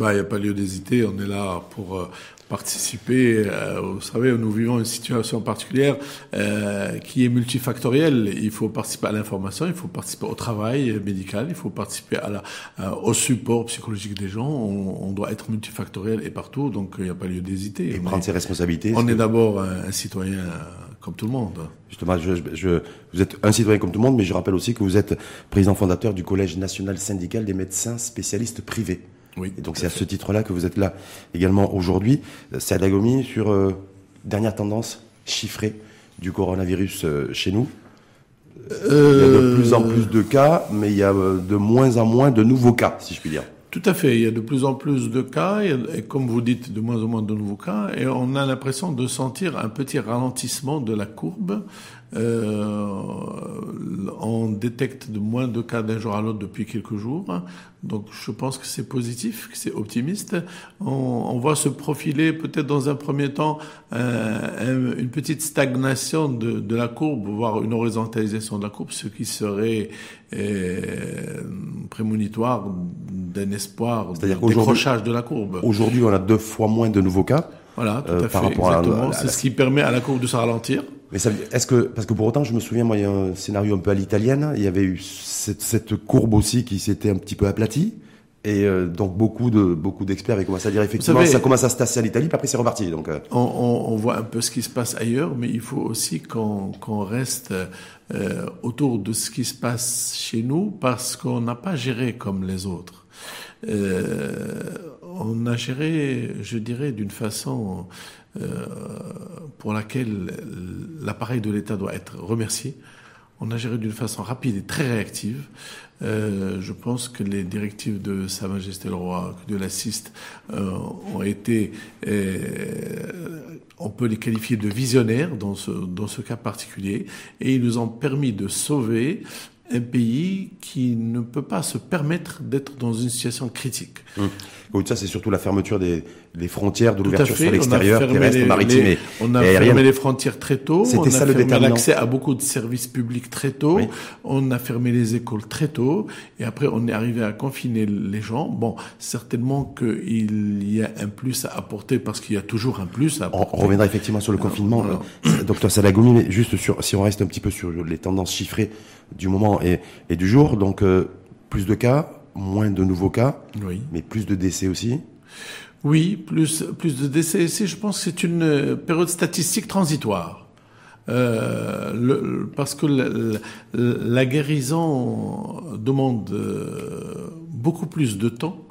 Bah, il n'y a pas lieu d'hésiter. On est là pour euh, participer. Euh, vous savez, nous vivons une situation particulière euh, qui est multifactorielle. Il faut participer à l'information, il faut participer au travail médical, il faut participer à la, euh, au support psychologique des gens. On, on, doit être multifactoriel et partout, donc il n'y a pas lieu d'hésiter. Et prendre ses responsabilités. On est, d'abord un, un, citoyen comme tout le monde. Justement, je, je, vous êtes un citoyen comme tout le monde, mais je rappelle aussi que vous êtes président fondateur du Collège national syndical des médecins spécialistes privés. Oui, et donc c'est à ce titre-là que vous êtes là également aujourd'hui. C'est Gomi sur euh, dernière tendance chiffrée du coronavirus euh, chez nous. Euh... Il y a de plus en plus de cas, mais il y a euh, de moins en moins de nouveaux cas, si je puis dire. Tout à fait. Il y a de plus en plus de cas, et comme vous dites, de moins en moins de nouveaux cas, et on a l'impression de sentir un petit ralentissement de la courbe. Euh, on détecte de moins de cas d'un jour à l'autre depuis quelques jours. Donc je pense que c'est positif, que c'est optimiste. On, on, voit se profiler peut-être dans un premier temps euh, une petite stagnation de, de, la courbe, voire une horizontalisation de la courbe, ce qui serait euh, prémonitoire d'un espoir de décrochage de la courbe. Aujourd'hui, on a deux fois moins de nouveaux cas. Voilà, tout à euh, fait. Exactement. C'est ce qui permet à la courbe de se ralentir. Mais est-ce que parce que pour autant, je me souviens, moi, il y a un scénario un peu à l'italienne. Il y avait eu cette, cette courbe aussi qui s'était un petit peu aplatie. Et euh, donc beaucoup de beaucoup d'experts avaient commencé à dire effectivement savez, ça commence à se tasser à l'Italie, puis après c'est reparti. Donc euh. on, on, on, voit un peu ce qui se passe ailleurs, mais il faut aussi qu'on reste euh, autour de ce qui se passe chez nous parce qu'on n'a pas géré comme les autres. On a géré, je dirais, d'une façon pour laquelle l'appareil de l'État doit être remercié. On a géré d'une façon rapide et très réactive. Euh, je pense que les directives de Sa Majesté le Roi, de l'assiste, euh, ont été, euh, on peut les qualifier de visionnaires dans ce, dans ce cas particulier, et ils nous ont permis de sauver un pays qui ne peut pas se permettre d'être dans une situation critique. Mmh. Oui, ça, c'est surtout la fermeture des, des frontières, de l'ouverture sur l'extérieur, terrestre, maritime et On a fermé les frontières très tôt. On a fermé l'accès à beaucoup de services publics très tôt. Oui. On a fermé les écoles très tôt. Et après, on est arrivé à confiner les gens. Bon, certainement qu'il y a un plus à apporter parce qu'il y a toujours un plus à apporter. On, reviendra effectivement sur le confinement, euh, docteur Salagoumi, mais juste sur, si on reste un petit peu sur les tendances chiffrées du moment et, et du jour, donc euh, plus de cas, moins de nouveaux cas, oui. mais plus de décès aussi. Oui, plus, plus de décès ici. Je pense que c'est une période statistique transitoire. Euh, le, parce que la, la, guérison demande euh, beaucoup plus de temps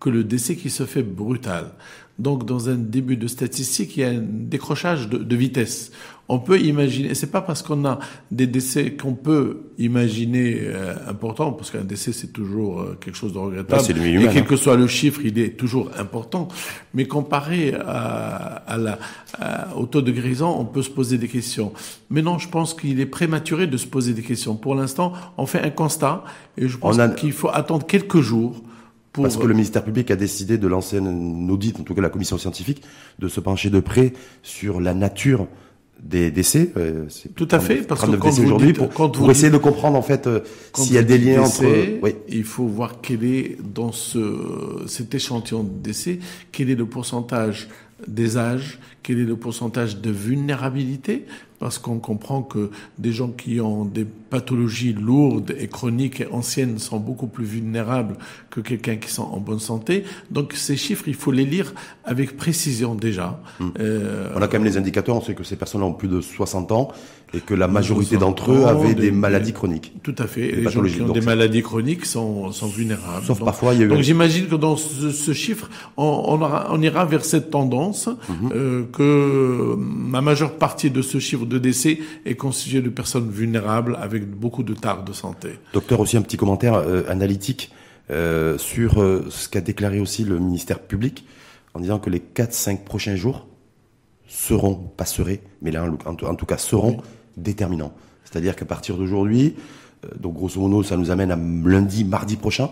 que le décès qui se fait brutal. Donc, dans un début de statistique, il y a un décrochage de, de vitesse. On peut imaginer, c'est pas parce qu'on a des décès qu'on peut imaginer euh, important, parce qu'un décès c'est toujours euh, quelque chose de regrettable. Humain, et quel que soit le chiffre, il est toujours important. Mais comparé à, à la, à, au taux de guérison, on peut se poser des questions. Mais non, je pense qu'il est prématuré de se poser des questions. Pour l'instant, on fait un constat, et je pense a... qu'il faut attendre quelques jours pour... Parce que le ministère public a décidé de lancer un audit, en tout cas la commission scientifique, de se pencher de près sur la nature des décès. Euh, Tout à fait, parce que quand aujourd'hui pour, quand pour essayer de comprendre en fait euh, s'il y a des liens décès, entre. Oui. Il faut voir quel est dans ce cet échantillon de décès, quel est le pourcentage des âges, quel est le pourcentage de vulnérabilité, parce qu'on comprend que des gens qui ont des pathologies lourdes et chroniques et anciennes sont beaucoup plus vulnérables que quelqu'un qui sont en bonne santé. Donc ces chiffres, il faut les lire avec précision déjà. Mmh. Euh, on a quand même les indicateurs, on sait que ces personnes ont plus de 60 ans et que la majorité d'entre eux avaient des, des, maladies chroniques. Tout à fait. Et les gens qui ont des maladies chroniques sont, sont vulnérables. Sauf donc, parfois, il y a eu... Donc j'imagine que dans ce, ce chiffre, on, on, aura, on, ira vers cette tendance mmh. euh, que la majeure partie de ce chiffre de décès est constitué de personnes vulnérables avec beaucoup de tares de santé. Docteur, aussi un petit commentaire euh, analytique euh, sur euh, ce qu'a déclaré aussi le ministère public en disant que les 4-5 prochains jours seront, pas seraient, mais là en, en tout cas seront oui. déterminants. C'est-à-dire qu'à partir d'aujourd'hui, donc grosso modo ça nous amène à lundi, mardi prochain,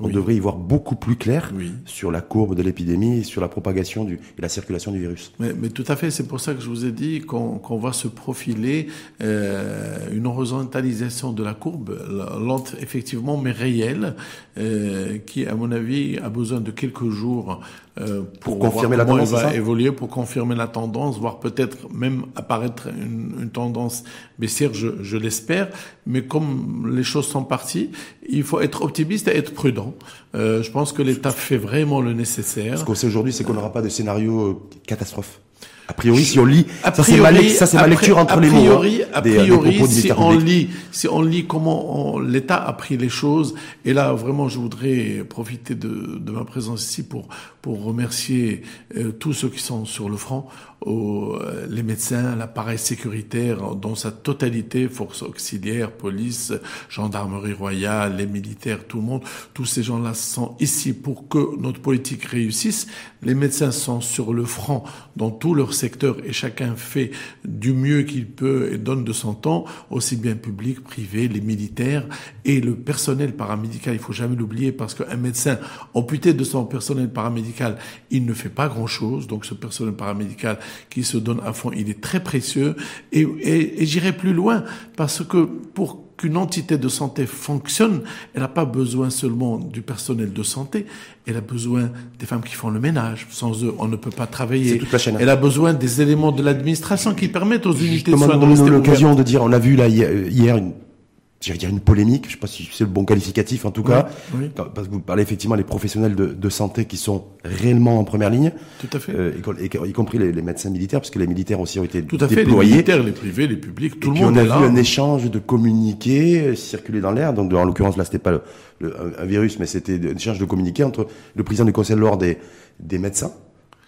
on devrait y voir beaucoup plus clair sur la courbe de l'épidémie, sur la propagation du, et la circulation du virus. Mais, mais tout à fait, c'est pour ça que je vous ai dit qu'on qu'on va se profiler euh, une horizontalisation de la courbe, lente effectivement, mais réelle, euh, qui, à mon avis, a besoin de quelques jours euh, pour, confirmer la tendance, va évoluer, pour confirmer la tendance, voire peut-être même apparaître une, une tendance baissière, je, je l'espère. Mais comme les choses sont parties, il faut être optimiste et être prudent. Euh, je pense que l'État fait vraiment le nécessaire. Ce qu'on sait aujourd'hui, c'est qu'on n'aura pas de scénario euh, catastrophe. A priori, si on lit, ça c'est ma, lecture entre les mots. Hein, a priori, si on lit, si on lit comment l'État a pris les choses, et là vraiment, je voudrais profiter de, de ma présence ici pour pour remercier euh, tous ceux qui sont sur le front, euh, les médecins, l'appareil sécuritaire dans sa totalité, forces auxiliaires, police, gendarmerie royale, les militaires, tout le monde. Tous ces gens-là sont ici pour que notre politique réussisse. Les médecins sont sur le front dans tout leur secteur et chacun fait du mieux qu'il peut et donne de son temps, aussi bien public, privé, les militaires et le personnel paramédical. Il faut jamais l'oublier parce qu'un médecin amputé de son personnel paramédical, il ne fait pas grand-chose. Donc ce personnel paramédical qui se donne à fond, il est très précieux. Et, et, et j'irai plus loin parce que pour qu'une entité de santé fonctionne, elle n'a pas besoin seulement du personnel de santé, elle a besoin des femmes qui font le ménage. Sans eux, on ne peut pas travailler. Toute la chaîne. Elle a besoin des éléments de l'administration qui permettent aux unités de soins de rester l'occasion de dire, on a vu là hier une j'allais dire une polémique, je sais pas si c'est le bon qualificatif en tout cas, parce que vous parlez effectivement des professionnels de, de, santé qui sont réellement en première ligne. Tout à fait. Euh, y, compris les, les, médecins militaires, parce que les militaires aussi ont été tout à fait, déployés. Les militaires, les privés, les publics, tout le monde on a vu un échange de communiqués euh, circuler dans l'air. Donc en l'occurrence là, c'était pas le, le, un virus, mais c'était un échange de communiqués entre le président du conseil de l'ordre des, des médecins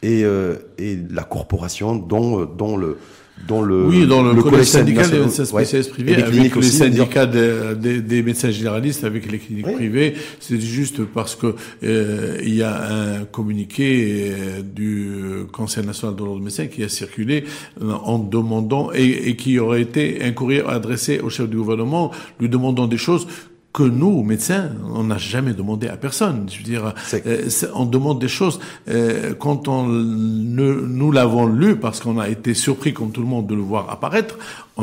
et, euh, et la corporation dont, dont le dans le oui dans le, le collège syndical des médecins spécialistes privés avec les syndicats des, des, médecins généralistes avec les cliniques privées. C'est juste parce que euh, il y a un communiqué euh, du Conseil national de l'ordre des médecins qui a circulé euh, en demandant et, et qui aurait été un courrier adressé au chef du gouvernement lui demandant des choses que nous, médecins, on n'a jamais demandé à personne. Je veux dire, euh, on demande des choses euh, quand on ne, nous l'avons lu parce qu'on a été surpris, comme tout le monde, de le voir apparaître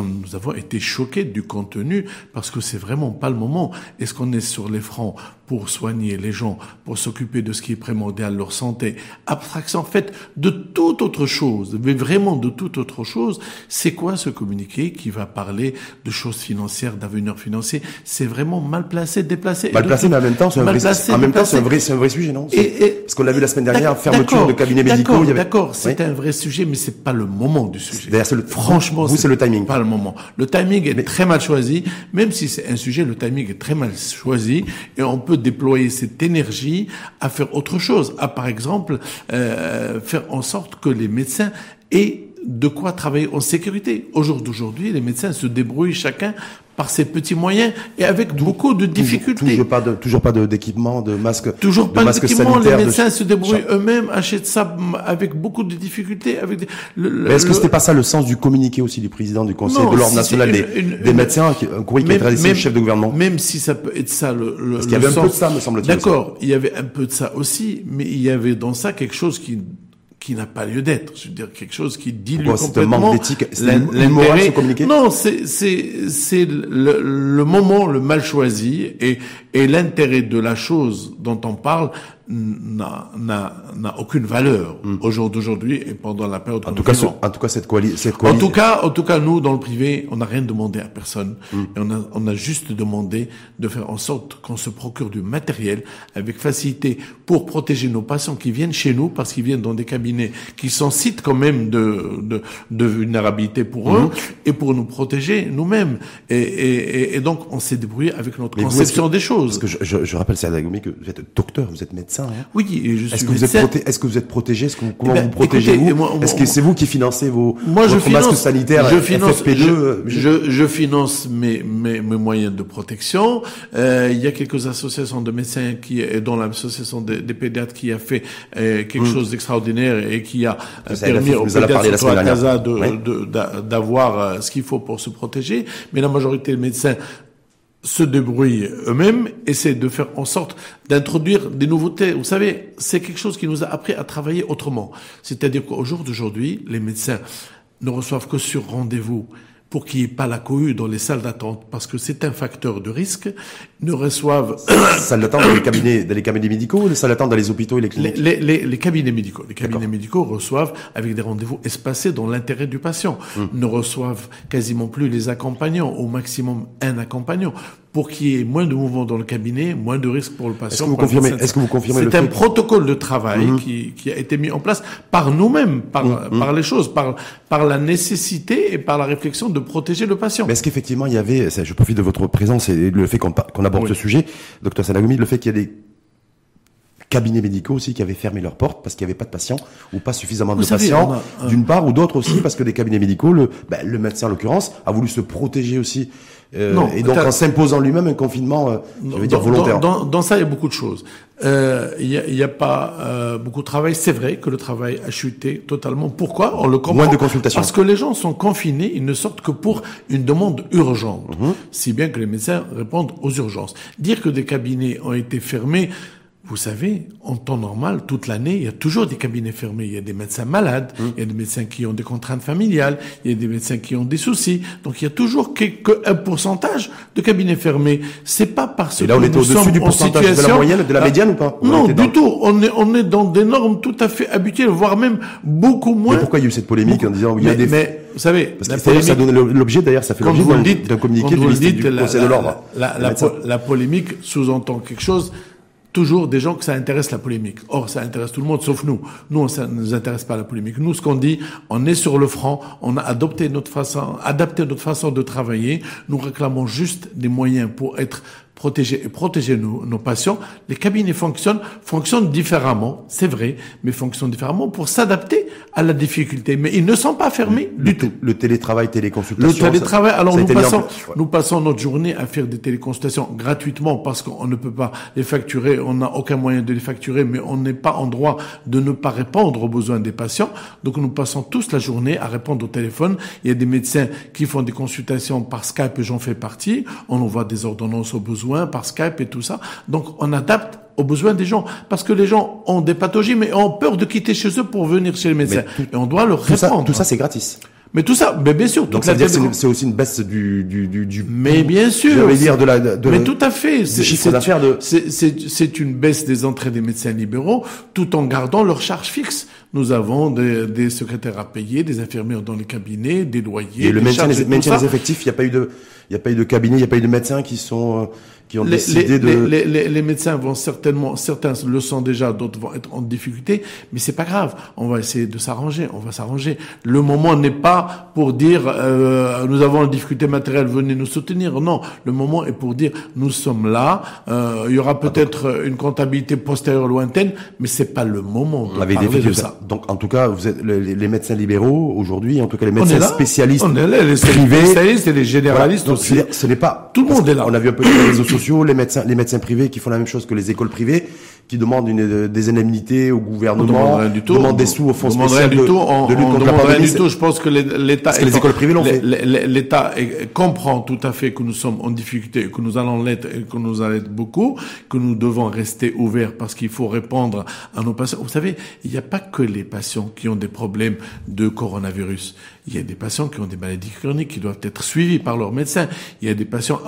nous avons été choqués du contenu parce que c'est vraiment pas le moment. Est-ce qu'on est sur les fronts pour soigner les gens, pour s'occuper de ce qui est primordial, leur santé, abstraction faite de toute autre chose, mais vraiment de toute autre chose. C'est quoi ce communiqué qui va parler de choses financières, d'avenir financier? C'est vraiment mal placé, déplacé. Mal placé, mais en même temps, c'est un, vrai, en même temps, c'est un vrai, un vrai sujet, non? Et, Parce qu'on l'a vu la semaine dernière, fermeture de cabinets médicaux. D'accord, c'est un vrai sujet, mais c'est pas le moment du sujet. Franchement, vous, c'est le timing moment. Le timing est très mal choisi, même si c'est un sujet, le timing est très mal choisi, et on peut déployer cette énergie à faire autre chose, à par exemple euh, faire en sorte que les médecins aient de quoi travailler en sécurité. Au jour d'aujourd'hui, les médecins se débrouillent chacun par ses petits moyens et avec beaucoup de difficultés. Toujours, pas de, toujours pas d'équipement, de, masques, toujours de pas d'équipement. Les médecins se débrouillent eux-mêmes, achètent ça avec beaucoup de difficultés. Avec est-ce que c'était pas ça le sens du communiqué aussi du président du Conseil de l'ordre national des, médecins, un courrier qui a été adressé au chef de gouvernement Même si ça peut être ça le, le Parce qu'il y avait un peu de ça, me semble-t-il. D'accord, il y avait un peu de ça aussi, mais il y avait dans ça quelque chose qui qui n'a pas lieu d'être. Je veux dire quelque chose qui dilue complètement. C'est un manque d'éthique, l'intérêt. Non, c'est c'est c'est le, le, moment le mal choisi et et l'intérêt de la chose dont on parle n'a n'a aucune valeur mm. au jour d'aujourd'hui et pendant la période en tout cas en tout cas cette coalition en tout cas en tout cas nous dans le privé on n'a rien demandé à personne mm. et on a on a juste demandé de faire en sorte qu'on se procure du matériel avec facilité pour protéger nos patients qui viennent chez nous parce qu'ils viennent dans des cabinets qui sont sites quand même de de, de vulnérabilité pour eux mm. et pour nous protéger nous-mêmes et, et, et, donc on s'est débrouillé avec notre conception des choses parce que je, je, je rappelle c'est que vous êtes docteur vous êtes médecin Hein. Oui, je suis Est-ce que, vous êtes est-ce que vous êtes protégé? Est-ce que comment eh ben, vous protégez vous Est-ce que c'est vous qui financez vos moi, je finance, masques sanitaires je finance, je, je, je, finance mes, mes, mes, moyens de protection. Euh, il y a quelques associations de médecins qui, dont l'association des, des, pédiatres qui a fait euh, quelque hmm. chose d'extraordinaire et qui a euh, permis aux pédiatres d'avoir euh, ce qu'il faut pour se protéger. Mais la majorité des médecins se débrouillent eux-mêmes, essaient de faire en sorte d'introduire des nouveautés. Vous savez, c'est quelque chose qui nous a appris à travailler autrement. C'est-à-dire qu'au jour d'aujourd'hui, les médecins ne reçoivent que sur rendez-vous pour qu'il n'y ait pas la cohue dans les salles d'attente, parce que c'est un facteur de risque, ne reçoivent... salles d'attente dans les cabinets, dans les cabinets médicaux ou les salles d'attente dans les hôpitaux et les cliniques? Les, les, les, cabinets médicaux. Les cabinets médicaux reçoivent avec des rendez-vous espacés dans l'intérêt du patient. Hum. Ne reçoivent quasiment plus les accompagnants, au maximum un accompagnant pour qu'il y ait moins de mouvements dans le cabinet, moins de risques pour le patient. Est-ce que vous confirmez Est-ce que vous confirmez C'est un protocole de travail hum. qui, qui, a été mis en place par nous-mêmes, par, par les choses, par, par la nécessité et par la réflexion de protéger le patient. Mais est-ce qu'effectivement il y avait, je profite de votre présence et le fait qu'on aborde ce sujet, docteur Sanagoumi, le fait qu'il y a des cabinets médicaux aussi qui avaient fermé leurs portes parce qu'il n'y avait pas de patients ou pas suffisamment de patients, d'une part, ou d'autres aussi parce que des cabinets médicaux, le, ben, le médecin en l'occurrence, a voulu se protéger aussi euh, non, et donc en s'imposant lui-même un confinement, euh, je veux dire volontaire. Dans, dans, ça, il y a beaucoup de choses. Euh, il n'y a, y a, pas euh, beaucoup de travail. C'est vrai que le travail a chuté totalement. Pourquoi? On le comprend. Moins de consultations. Parce que les gens sont confinés, ils ne sortent que pour une demande urgente. Mhm. Si bien que les médecins répondent aux urgences. Dire que des cabinets ont été fermés, vous savez, en temps normal, toute l'année, il y a toujours des cabinets fermés. Il y a des médecins malades, hum. il y a des médecins qui ont des contraintes familiales, il y a des médecins qui ont des soucis. Donc il y a toujours un pourcentage de cabinets fermés. C'est pas parce Et là, on est au-dessus du pourcentage de la moyenne, de la médiane ou pas Non, du tout. On est, on est dans des normes tout à fait habituelles, voire même beaucoup moins. Mais pourquoi il y a eu cette polémique en disant il y a des... Mais, vous savez, parce que ça donne l'objet d'ailleurs, ça fait l'objet d'un communiqué du, du Conseil de l'ordre. la polémique sous-entend quelque chose toujours des gens que ça intéresse la polémique. Or, ça intéresse tout le monde, sauf nous. Nous, ça ne nous intéresse pas la polémique. Nous, ce qu'on dit, on est sur le front, on a adopté notre façon, adapté notre façon de travailler. Nous réclamons juste des moyens pour être protéger et protéger nos, nos, patients. Les cabinets fonctionnent, fonctionnent différemment, c'est vrai, mais fonctionnent différemment pour s'adapter à la difficulté. Mais ils ne sont pas fermés du tout. Le télétravail, téléconsultation. Le télétravail. alors nous passons, nous passons notre journée à faire des téléconsultations gratuitement parce qu'on ne peut pas les facturer, on n'a aucun moyen de les facturer, mais on n'est pas en droit de ne pas répondre aux besoins des patients. Donc nous passons tous la journée à répondre au téléphone. Il y a des médecins qui font des consultations par Skype, j'en fais partie. On envoie des ordonnances aux besoins par Skype et tout ça. Donc on adapte aux besoins des gens. Parce que les gens ont des pathologies, mais ont peur de quitter chez eux pour venir chez le médecin. et on doit leur répondre. tout ça, c'est gratis. Mais tout ça, mais bien sûr. Donc ça veut dire c'est aussi une baisse du du du, du Mais bien sûr. Dire de la de Mais tout à fait. C'est de. Une baisse des entrées des médecins libéraux, tout en gardant leurs charges fixes. Nous avons des, des secrétaires à payer, des infirmières dans les cabinets, des loyers. Et le maintien, des, maintien des effectifs, il n'y a pas eu de, il n'y a pas eu de cabinet, il n'y a pas eu de médecins qui sont euh, qui ont les, décidé de. Les, les, les, médecins vont certainement, certains le sont déjà, d'autres vont être en difficulté, mais c'est pas grave. On va essayer de s'arranger, on va s'arranger. Le moment n'est pas pour dire euh, nous avons une difficulté matérielle, venez nous soutenir. Non, le moment est pour dire nous sommes là. Euh, il y aura peut-être une comptabilité postérieure lointaine, mais c'est pas le moment. De parler de ça. Donc en tout cas, vous êtes les, médecins libéraux aujourd'hui, en tout cas les médecins spécialistes, on est là, les spécialistes et les généralistes aussi. Ce n'est pas tout le monde est là. On a vu un peu les réseaux les médecins, les médecins privés qui font la même chose que les écoles privées, qui demandent une, des indemnités au gouvernement, du tout, demandent des sous au fonds spécial du tout, on, de, lutte contre la pandémie. du tout. Je pense que l'État, les écoles privées l'ont fait. L'État comprend tout à fait que nous sommes en difficulté, que nous allons l'être et que nous allons être beaucoup, que nous devons rester ouverts parce qu'il faut répondre à nos patients. Vous savez, il n'y a pas que les patients qui ont des problèmes de coronavirus. Il y a des patients qui ont des maladies chroniques qui doivent être suivis par leur médecin. Il y a des patients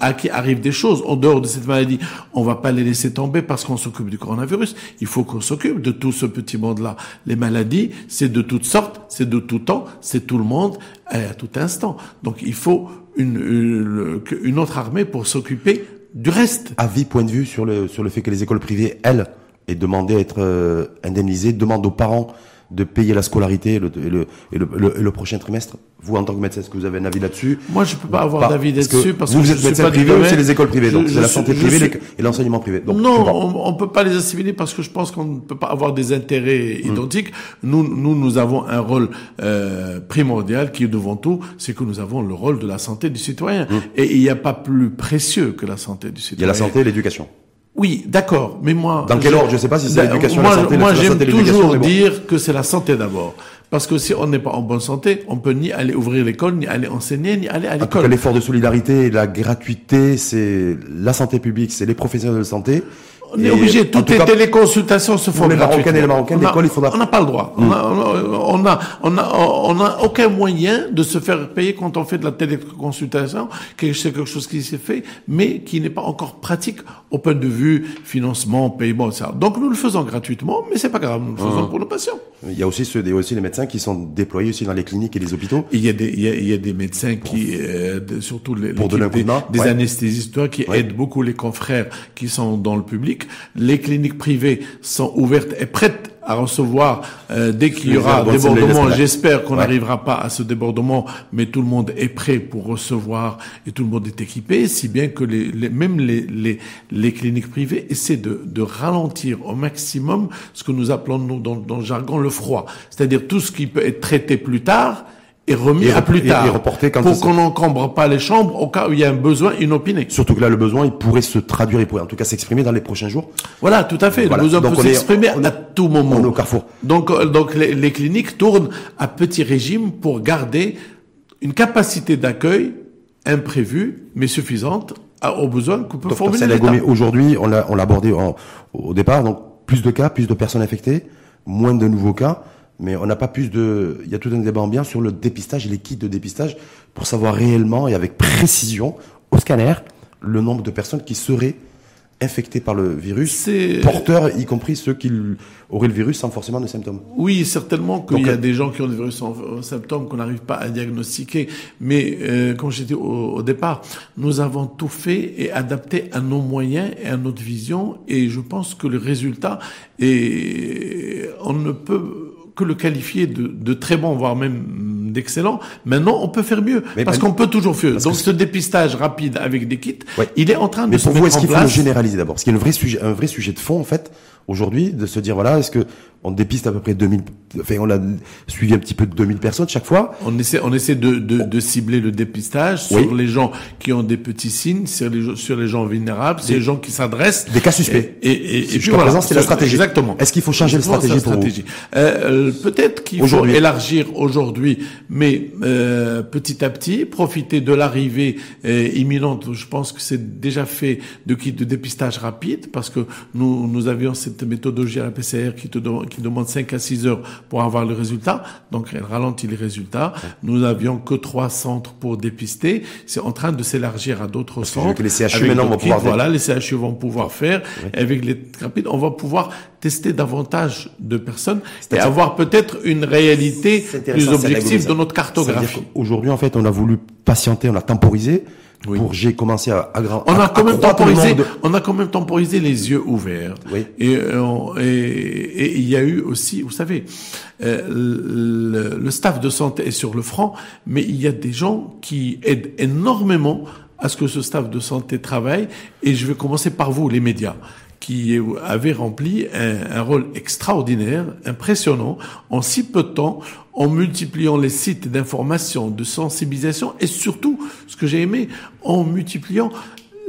à qui arrivent des choses en dehors de cette maladie. On va pas les laisser tomber parce qu'on s'occupe du coronavirus. Il faut qu'on s'occupe de tout ce petit monde-là. Les maladies, c'est de toutes sortes, c'est de tout temps, c'est tout le monde à tout instant. Donc il faut une, une, autre armée pour s'occuper du reste. Avis, point de vue sur le, sur le fait que les écoles privées, elles, aient demandé à être euh, indemnisées, demandent aux parents de payer la scolarité le, et, le, et, le, le, prochain trimestre Vous, en tant que médecin, est-ce que vous avez un avis là-dessus? Moi, je peux pas avoir d'avis là-dessus parce que vous êtes médecin privé ou c'est les écoles privées, donc c'est la santé privée et l'enseignement privé. Non, on, ne peut pas les assimiler parce que je pense qu'on ne peut pas avoir des intérêts hmm. identiques. Nous, nous, nous avons un rôle euh, primordial qui est devant tout, c'est que nous avons le rôle de la santé du citoyen. Hmm. Et il n'y a pas plus précieux que la santé du citoyen. Il y a la santé et l'éducation. Oui, d'accord, mais moi... Dans quel ordre? Je ne sais pas si c'est l'éducation, la santé, Moi, j'aime toujours dire que c'est la santé d'abord. Parce que si on n'est pas en bonne santé, on peut ni aller ouvrir l'école, ni aller enseigner, ni aller à l'école. L'effort de solidarité, la gratuité, c'est la santé publique, c'est les professionnels de santé. On est obligé. Toutes les téléconsultations se font les Marocains et les Marocains, l'école, il faudra. On n'a pas le droit. On a, on a, on a, aucun moyen de se faire payer quand on fait de la téléconsultation. C'est quelque chose qui s'est fait, mais qui n'est pas encore pratique au point de vue financement, paiement, etc. Donc nous le faisons gratuitement, mais c'est pas grave. Nous le faisons pour nos patients. Il y a aussi ceux, il y a aussi les médecins qui sont déployés aussi dans les cliniques et les hôpitaux. Il y a des, il y a, il y a des médecins qui, euh, surtout les, pour des, des anesthésistes, qui aident beaucoup les confrères qui sont dans le public. Les cliniques privées sont ouvertes et prêtes à recevoir euh, dès qu'il y aura débordement. J'espère qu'on n'arrivera pas à ce débordement, mais tout le monde est prêt pour recevoir et tout le monde est équipé, si bien que les, les même les, les, les, cliniques privées essaient de, de, ralentir au maximum ce que nous appelons nous dans, dans le jargon le froid, c'est-à-dire tout ce qui peut être traité plus tard et remis à plus tard. reporté quand pour qu'on n'encombre pas les chambres au cas où il y a un besoin inopiné. Surtout que là, le besoin, il pourrait se traduire, il pourrait en tout cas s'exprimer dans les prochains jours. Voilà, tout à fait. Le besoin peut s'exprimer à tout moment. au carrefour. Donc, euh, donc les, les, cliniques tournent à petit régime pour garder une capacité d'accueil imprévue, mais suffisante aux besoins qu'on peut formuler Aujourd'hui, on l'a, on l'a abordé au départ, donc plus de cas, plus de personnes infectées, moins de nouveaux cas mais on n'a pas plus de. Il y a tout un débat ambiant sur le dépistage et les kits de dépistage pour savoir réellement et avec précision au scanner le nombre de personnes qui seraient infectées par le virus, porteurs, y compris ceux qui auraient le virus sans forcément de symptômes. Oui, certainement qu'il y a euh, des gens qui ont le virus sans symptômes qu'on n'arrive pas à diagnostiquer. Mais euh, comme j'étais au, au, départ, nous avons tout fait et adapté à nos moyens et à notre vision. Et je pense que le résultat est, on ne peut que le qualifier de, de très bon, voire même d'excellent. Maintenant, on peut faire mieux, parce qu'on peut toujours faire. Donc, ce dépistage rapide avec des kits, il est en train de mais se mettre vous, est-ce qu'il faut le généraliser d'abord? Parce qu'il y a un vrai sujet, un vrai sujet de fond, en fait, aujourd'hui, de se dire, voilà, est-ce que on dépiste à peu près 2000, enfin, on a suivi un petit peu de 2000 personnes chaque fois. On essaie, on essaie de, de, de cibler le dépistage sur les gens qui ont des petits signes, sur les, sur les gens vulnérables, sur les gens qui s'adressent. Des cas suspects. Et, et, et, puis voilà. c'est la stratégie. Exactement. Est-ce qu'il faut changer de stratégie pour stratégie. Euh, Peut-être qu'il faut élargir aujourd'hui, mais euh, petit à petit, profiter de l'arrivée euh, imminente. Je pense que c'est déjà fait de kits de dépistage rapide, parce que nous, nous avions cette méthodologie à la PCR qui te demande qui demande 5 à 6 heures pour avoir le résultat, donc elle ralentit les résultats. Nous n'avions que trois centres pour dépister. C'est en train de s'élargir à d'autres centres. Que les CHU maintenant vont pouvoir Voilà, les CHU vont pouvoir faire. Avec les rapides, on va pouvoir tester davantage de personnes et avoir peut-être une réalité plus objective de notre cartographie. Aujourd'hui, en fait, on a voulu patienter, on a temporisé pour j'ai commencé à, à, on a quand même temporisé on a quand même temporisé les yeux ouverts. Oui. et, euh, et, il y a eu aussi vous savez euh, le, le, staff de santé est sur le front mais il y a des gens qui aident énormément à ce que ce staff de santé travaille. Et je vais commencer par vous les médias qui avait rempli un, un, rôle extraordinaire, impressionnant, en si peu de temps, en multipliant les sites d'information, de sensibilisation, et surtout, ce que j'ai aimé, en multipliant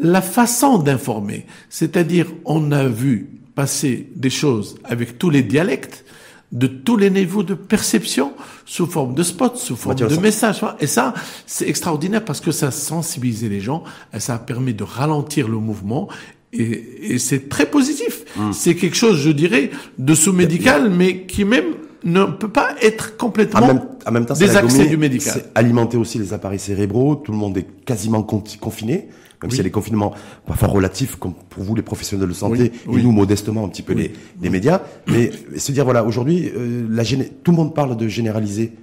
la façon d'informer. C'est-à-dire, on a vu passer des choses avec tous les dialectes, de tous les niveaux de perception, sous forme de spots, sous forme de messages. Et ça, c'est extraordinaire parce que ça sensibilisait les gens, et ça permet de ralentir le mouvement et, et c'est très positif. Hum. C'est quelque chose, je dirais, de sous-médical, mais qui même ne peut pas être complètement en même, en même temps, désaxé du médical. C'est alimenter aussi les appareils cérébraux. Tout le monde est quasiment confiné, même si y a les confinements parfois relatifs, comme pour vous les professionnels de santé, et nous modestement un petit peu les, les médias. Mais se dire voilà, aujourd'hui, euh, la tout le monde parle de généraliser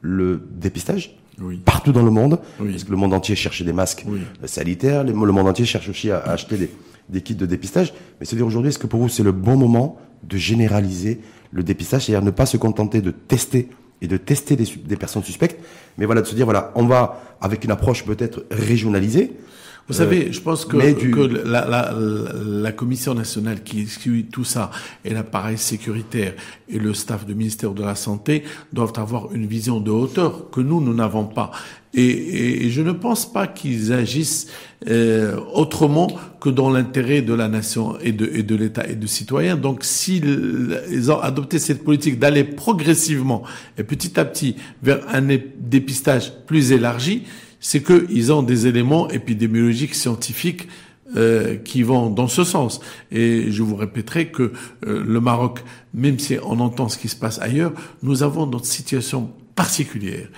le dépistage. Partout dans le monde, parce que le monde entier cherche des masques sanitaires, le monde entier cherche aussi à acheter des, des kits de dépistage. Mais c'est dire aujourd'hui, est-ce que pour vous c'est le bon moment de généraliser le dépistage, c'est-à-dire ne pas se contenter de tester et de tester des, personnes suspectes, mais voilà de se dire voilà, on va avec une approche peut-être régionalisée. Vous savez, je pense que, que la, la, la, commission nationale qui suit tout ça et l'appareil sécuritaire et le staff du ministère de la Santé doivent avoir une vision de hauteur que nous, nous n'avons pas. Et, et, je ne pense pas qu'ils agissent euh, autrement que dans l'intérêt de la nation et de, et de l'État et de citoyens. Donc, s'ils ont adopté cette politique d'aller progressivement et petit à petit vers un dépistage plus élargi, c'est qu'ils ont des éléments épidémiologiques scientifiques euh, qui vont dans ce sens. Et je vous répéterai que euh, le Maroc, même si on entend ce qui se passe ailleurs, nous avons notre situation particulière.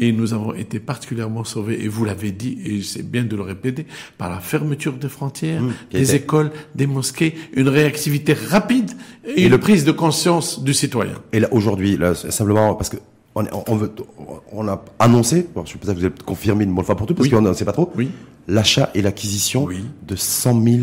Et nous avons été particulièrement sauvés, et vous l'avez dit, et c'est bien de le répéter, par la fermeture des frontières, mmh, des écoles, des mosquées, une réactivité rapide et, une prise de conscience du citoyen. Et là, aujourd'hui, là, simplement, parce que on, veut, on a annoncé, bon, je sais pas si vous avez confirmé une bonne fois pour toutes, parce qu'on ne sait pas trop, oui. l'achat et l'acquisition de 100 000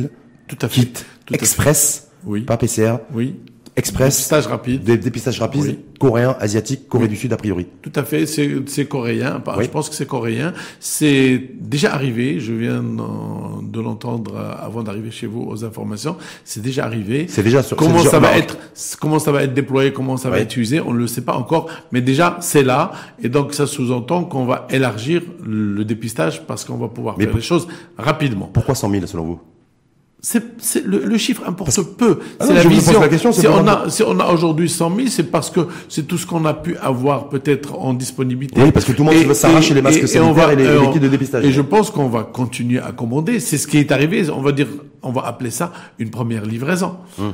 tout à fait. kits express, oui. pas PCR, oui express. Dépistage rapide. Des dépistages rapides. Coréen, asiatique, Corée du Sud a priori. Tout à fait, c'est coréen. Je pense que c'est coréen. C'est déjà arrivé. Je viens de l'entendre avant d'arriver chez vous aux informations. C'est déjà arrivé. C'est déjà sur, comment ça va être, comment ça va être déployé, comment ça va être utilisé, on ne le sait pas encore. Mais déjà, c'est là. Et donc, ça sous-entend qu'on va élargir le dépistage parce qu'on va pouvoir faire les choses rapidement. Pourquoi 100 000 selon vous? C'est, le, le, chiffre importe peu. Ah c'est la vision. La question, si, on a, si on a aujourd'hui 100 000, c'est parce que c'est tout ce qu'on a pu avoir peut-être en disponibilité. Oui, parce que tout le monde veut s'arracher les masques sanitaires et, les, et, kits de dépistage. Et je pense qu'on va continuer à commander. C'est ce qui est arrivé. On va dire, on va appeler ça une première livraison. Hum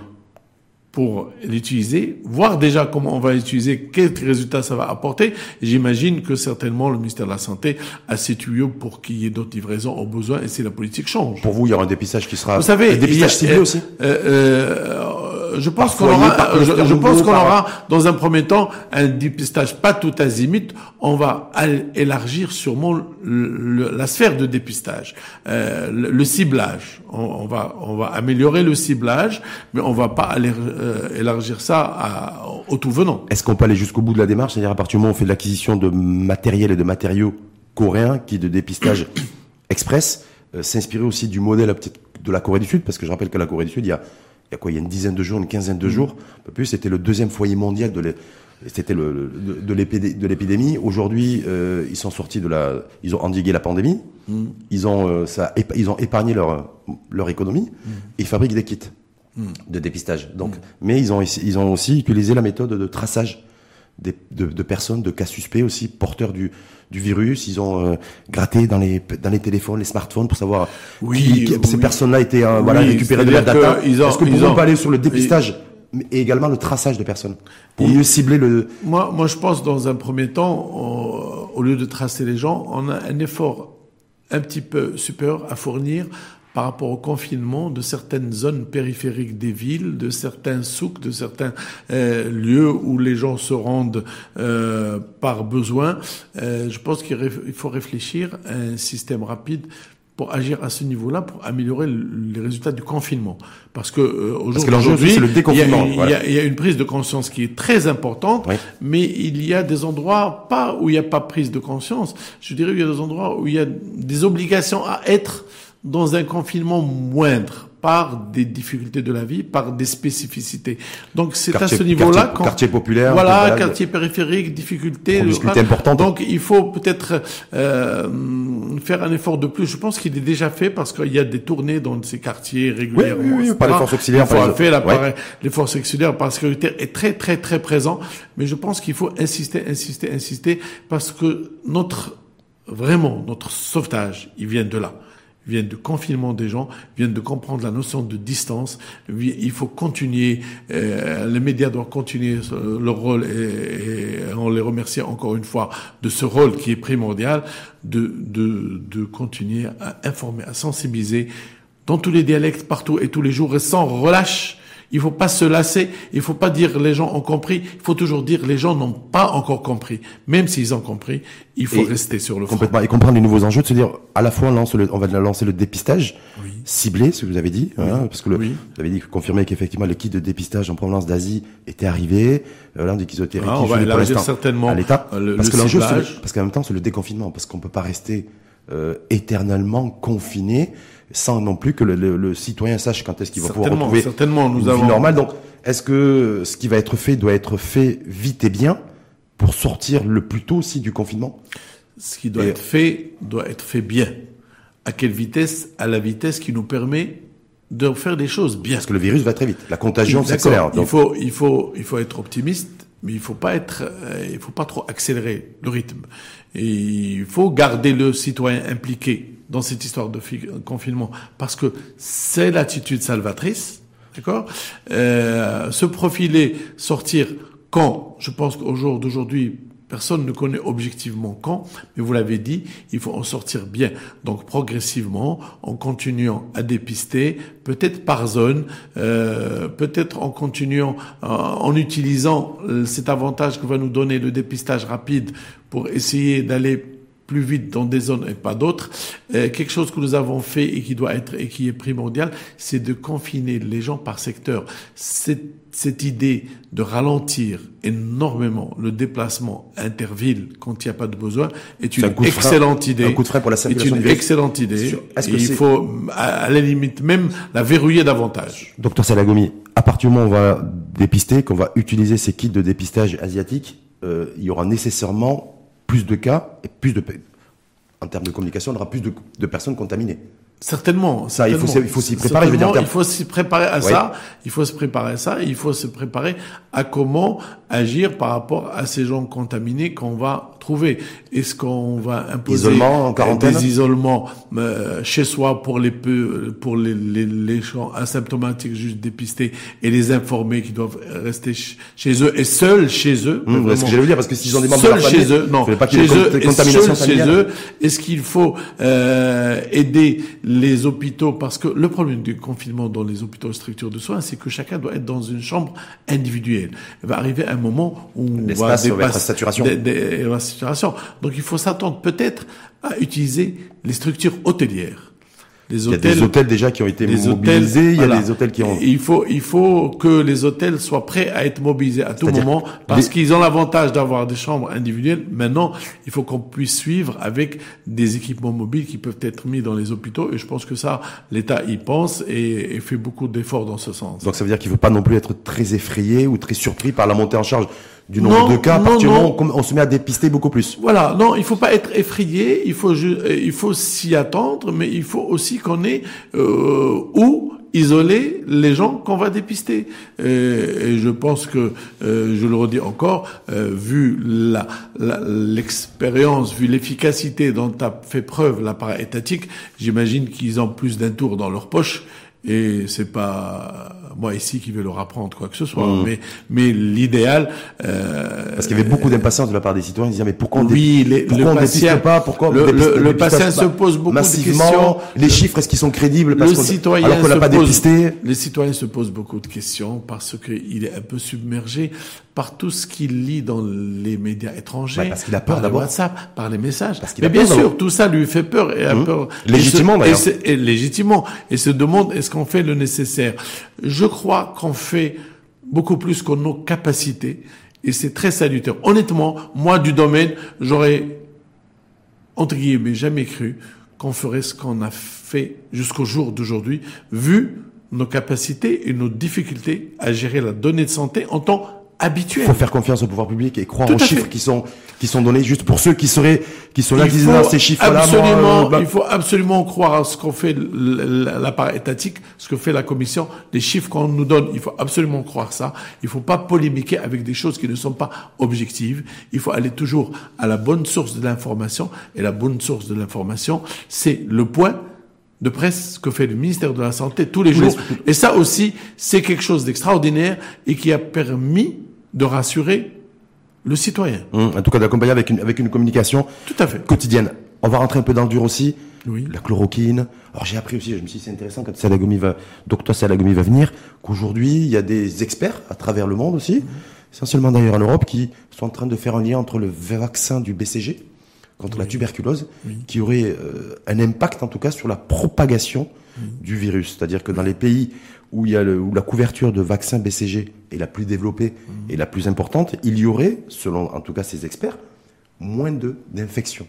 pour l'utiliser, voir déjà comment on va l'utiliser, quels résultats ça va apporter. J'imagine que certainement le ministère de la Santé a ses tuyaux pour qu'il y ait d'autres livraisons au besoin et si la politique change. Pour vous, il y aura un dépistage qui sera... Vous savez, un dépistage ciblé aussi euh, euh, je pense qu'on aura, je, pense qu'on aura dans un premier temps un dépistage pas tout azimut. On va élargir sûrement la sphère de dépistage, euh, le, ciblage. On, va on va améliorer le ciblage, mais on va pas aller euh, élargir ça à, au tout venant. Est-ce qu'on peut aller jusqu'au bout de la démarche, c'est-à-dire à partir du moment où on fait de l'acquisition de matériel et de matériaux coréens qui de dépistage express, euh, s'inspirer aussi du modèle de la Corée du Sud, parce que je rappelle que la Corée du Sud, il y a il y a quoi, il y a une dizaine de jours, une quinzaine de mm. jours, un peu plus, c'était le deuxième foyer mondial de c'était le, de l'épidémie. Aujourd'hui, euh, ils sont sortis de la, ils ont endigué la pandémie. Mm. Ils ont euh, ça, ils ont épargné leur leur économie. Mm. Et ils fabriquent des kits de dépistage. Donc, mais ils ont ils ont aussi utilisé la méthode de traçage des, de, de, personnes, de cas suspects aussi porteurs du, du virus. Ils ont euh, gratté dans les dans les téléphones, les smartphones pour savoir oui, qui, ces personnes-là étaient euh, voilà récupérées de la data. Est-ce que vous pas aller sur le dépistage et également le traçage de personnes pour mieux cibler le. Moi, moi, je pense dans un premier temps, au lieu de tracer les gens, on a un effort un petit peu supérieur à fournir par rapport au confinement de certaines zones périphériques des villes, de certains souks, de certains euh, lieux où les gens se rendent euh, par besoin. Euh, je pense qu'il faut réfléchir à un système rapide pour agir à ce niveau-là, pour améliorer les résultats du confinement. Parce que euh, aujourd'hui, le déconfinement. Il, y, a, une prise de conscience qui est très importante, mais il y a des endroits pas où il n'y a pas prise de conscience. Je dirais qu'il y a des endroits où il y a des obligations à être dans un confinement moindre par des difficultés de la vie, par des spécificités. Donc c'est à ce niveau-là quartier, quartier populaire, voilà, quartier périphérique, difficultés, important. Donc il faut peut-être euh, faire un effort de plus. Je pense qu'il est déjà fait parce qu'il y a des tournées dans ces quartiers régulièrement. Oui, oui, oui par les forces auxiliaires. Il fait ouais. les forces auxiliaires par sécurité est très très très présent. Mais je pense qu'il faut insister, insister, insister parce que notre vraiment notre sauvetage, il vient de là viennent du confinement des gens, viennent de comprendre la notion de distance. Il faut continuer, euh, les médias doivent continuer leur rôle et, et, on les remercie encore une fois de ce rôle qui est primordial, de, de, de continuer à informer, à sensibiliser dans tous les dialectes, partout et tous les jours, et sans relâche il faut pas se lasser. Il faut pas dire les gens ont compris. Il faut toujours dire les gens n'ont pas encore compris. Même s'ils ont compris, il faut rester sur le complètement et comprendre les nouveaux enjeux, de se dire à la fois on lance le, on va lancer le dépistage ciblé, ce que vous avez dit, hein, parce que le, vous avez dit confirmé qu'effectivement les kits de dépistage en provenance d'Asie étaient arrivés. Euh, là on dit qu'ils ont été ah, on va élargir certainement à l'État. parce que l'enjeu, parce qu'en même temps c'est le déconfinement, parce qu'on peut pas rester euh, éternellement confiné sans non plus que le, citoyen sache quand est-ce qu'il va pouvoir retrouver certainement, nous une avons... vie normale. Donc, est-ce que ce qui va être fait doit être fait vite et bien pour sortir le plus tôt aussi du confinement? Ce qui doit être fait doit être fait bien. À quelle vitesse? À la vitesse qui nous permet de faire des choses bien. Parce que le virus va très vite. La contagion s'accélère. Il faut, il faut, il faut être optimiste, mais il faut pas être, euh, il faut pas trop accélérer le rythme. Et il faut garder le citoyen impliqué dans cette histoire de confinement parce que c'est l'attitude salvatrice, d'accord? Euh, se profiler, sortir quand, je pense qu'au jour d'aujourd'hui, Personne ne connaît objectivement quand, mais vous l'avez dit, il faut en sortir bien. Donc progressivement, en continuant à dépister, peut-être par zone, euh, peut-être en continuant, euh, en utilisant euh, cet avantage que va nous donner le dépistage rapide pour essayer d'aller plus vite dans des zones et pas d'autres. Euh, quelque chose que nous avons fait et qui doit être et qui est primordial, c'est de confiner les gens par secteur. Cette, cette idée de ralentir énormément le déplacement interville quand il n'y a pas de besoin est une excellente idée. Un coup de frein pour la circulation. Est une excellente idée. Est-ce que il faut, à, la limite même, la verrouiller davantage. Docteur Salagomi, à partir du moment où on va dépister, qu'on va utiliser ces kits de dépistage asiatiques, euh, il y aura nécessairement plus de cas et plus de en termes de communication, on aura plus de, de personnes contaminées. Certainement. Ça, il faut, il faut s'y préparer. Je veux dire, il faut s'y préparer à ça. Il faut se préparer à ça. Il faut se préparer à comment agir par rapport à ces gens contaminés qu'on va trouver. Est-ce qu'on va imposer Isolement, des isolements euh, chez soi pour les peu, pour les, les, les, gens asymptomatiques juste dépistés et les informés qui doivent rester chez eux et seuls chez eux. Mmh, ce que j'allais dire parce que s'ils ont des membres seuls chez eux, non, pas chez eux, chez eux. Est-ce qu'il faut euh, aider les hôpitaux? Parce que le problème du confinement dans les hôpitaux et structures de soins, c'est que chacun doit être dans une chambre individuelle. Il va arriver un moment où on va dépasser saturation. Donc il faut s'attendre peut-être à utiliser les structures hôtelières il y a des hôtels déjà qui ont été mobilisés, il y a des hôtels qui ont... Il faut, il faut que les hôtels soient prêts à être mobilisés à tout moment parce qu'ils ont l'avantage d'avoir des chambres individuelles. Maintenant, il faut qu'on puisse suivre avec des équipements mobiles qui peuvent être mis dans les hôpitaux et je pense que ça, l'État y pense et, et fait beaucoup d'efforts dans ce sens. Donc ça veut dire qu'il ne faut pas non plus être très effrayé ou très surpris par la montée en charge du nombre de cas, non, on, se met à dépister beaucoup plus. Voilà, non, il faut pas être effrayé, il faut euh, il faut s'y attendre, mais il faut aussi qu'on ait euh, où isoler les gens qu'on va dépister. Et, et, je pense que, euh, je le redis encore, euh, vu la, l'expérience, vu l'efficacité dont a fait preuve l'appareil étatique, j'imagine qu'ils ont plus d'un tour dans leur poche et c'est pas moi ici qui vais leur apprendre quoi que ce soit, mmh. mais mais l'idéal. Euh, Parce qu'il y avait beaucoup d'impatience de la part des citoyens, ils disaient mais pourquoi on oui, les, pourquoi le on patient, pas, pourquoi le, le, patient se pose beaucoup de questions. Les chiffres est-ce qu'ils sont crédibles parce le citoyen alors qu'on l'a pas dépisté. Les citoyens se posent beaucoup de questions parce qu'il est un peu submergé par tout ce qu'il lit dans les médias étrangers, parce qu'il a peur d'abord, WhatsApp, par les messages. Parce Mais bien sûr, tout ça lui fait peur et a mmh. peur. Légitimement d'ailleurs. Et, légitimement, et se demande est-ce qu'on fait le nécessaire. Je crois qu'on fait beaucoup plus que nos capacités et c'est très salutaire. Honnêtement, moi du domaine, j'aurais entre guillemets jamais cru qu'on ferait ce qu'on a fait jusqu'au jour d'aujourd'hui, vu nos capacités et nos difficultés à gérer la donnée de santé en temps il faut faire confiance au pouvoir public et croire aux chiffres qui sont qui sont donnés juste pour ceux qui seraient qui sont là qui disent ces chiffres-là. Absolument, euh, il faut absolument croire à ce qu'on fait l'appareil étatique, ce que fait la commission, les chiffres qu'on nous donne. Il faut absolument croire ça. Il faut pas polémiquer avec des choses qui ne sont pas objectives. Il faut aller toujours à la bonne source de l'information et la bonne source de l'information, c'est le point de presse que fait le ministère de la Santé tous les jours. Et ça aussi, c'est quelque chose d'extraordinaire et qui a permis de rassurer le citoyen. Hum, en tout cas, d'accompagner avec une, avec une communication tout à fait. quotidienne. On va rentrer un peu dans le dur aussi. Oui. La chloroquine. Alors j'ai appris aussi, je me suis dit c'est intéressant quand Salagomi va, docteur Salagomi va venir, qu'aujourd'hui il y a des experts à travers le monde aussi, essentiellement d'ailleurs en Europe, qui sont en train de faire un lien entre le vaccin du BCG contre la tuberculose, qui aurait euh, un impact en tout cas sur la propagation du virus. C'est-à-dire que dans les pays où, il y a le, où la couverture de vaccins BCG est la plus développée et la plus importante, il y aurait, selon en tout cas ces experts, moins de d'infections.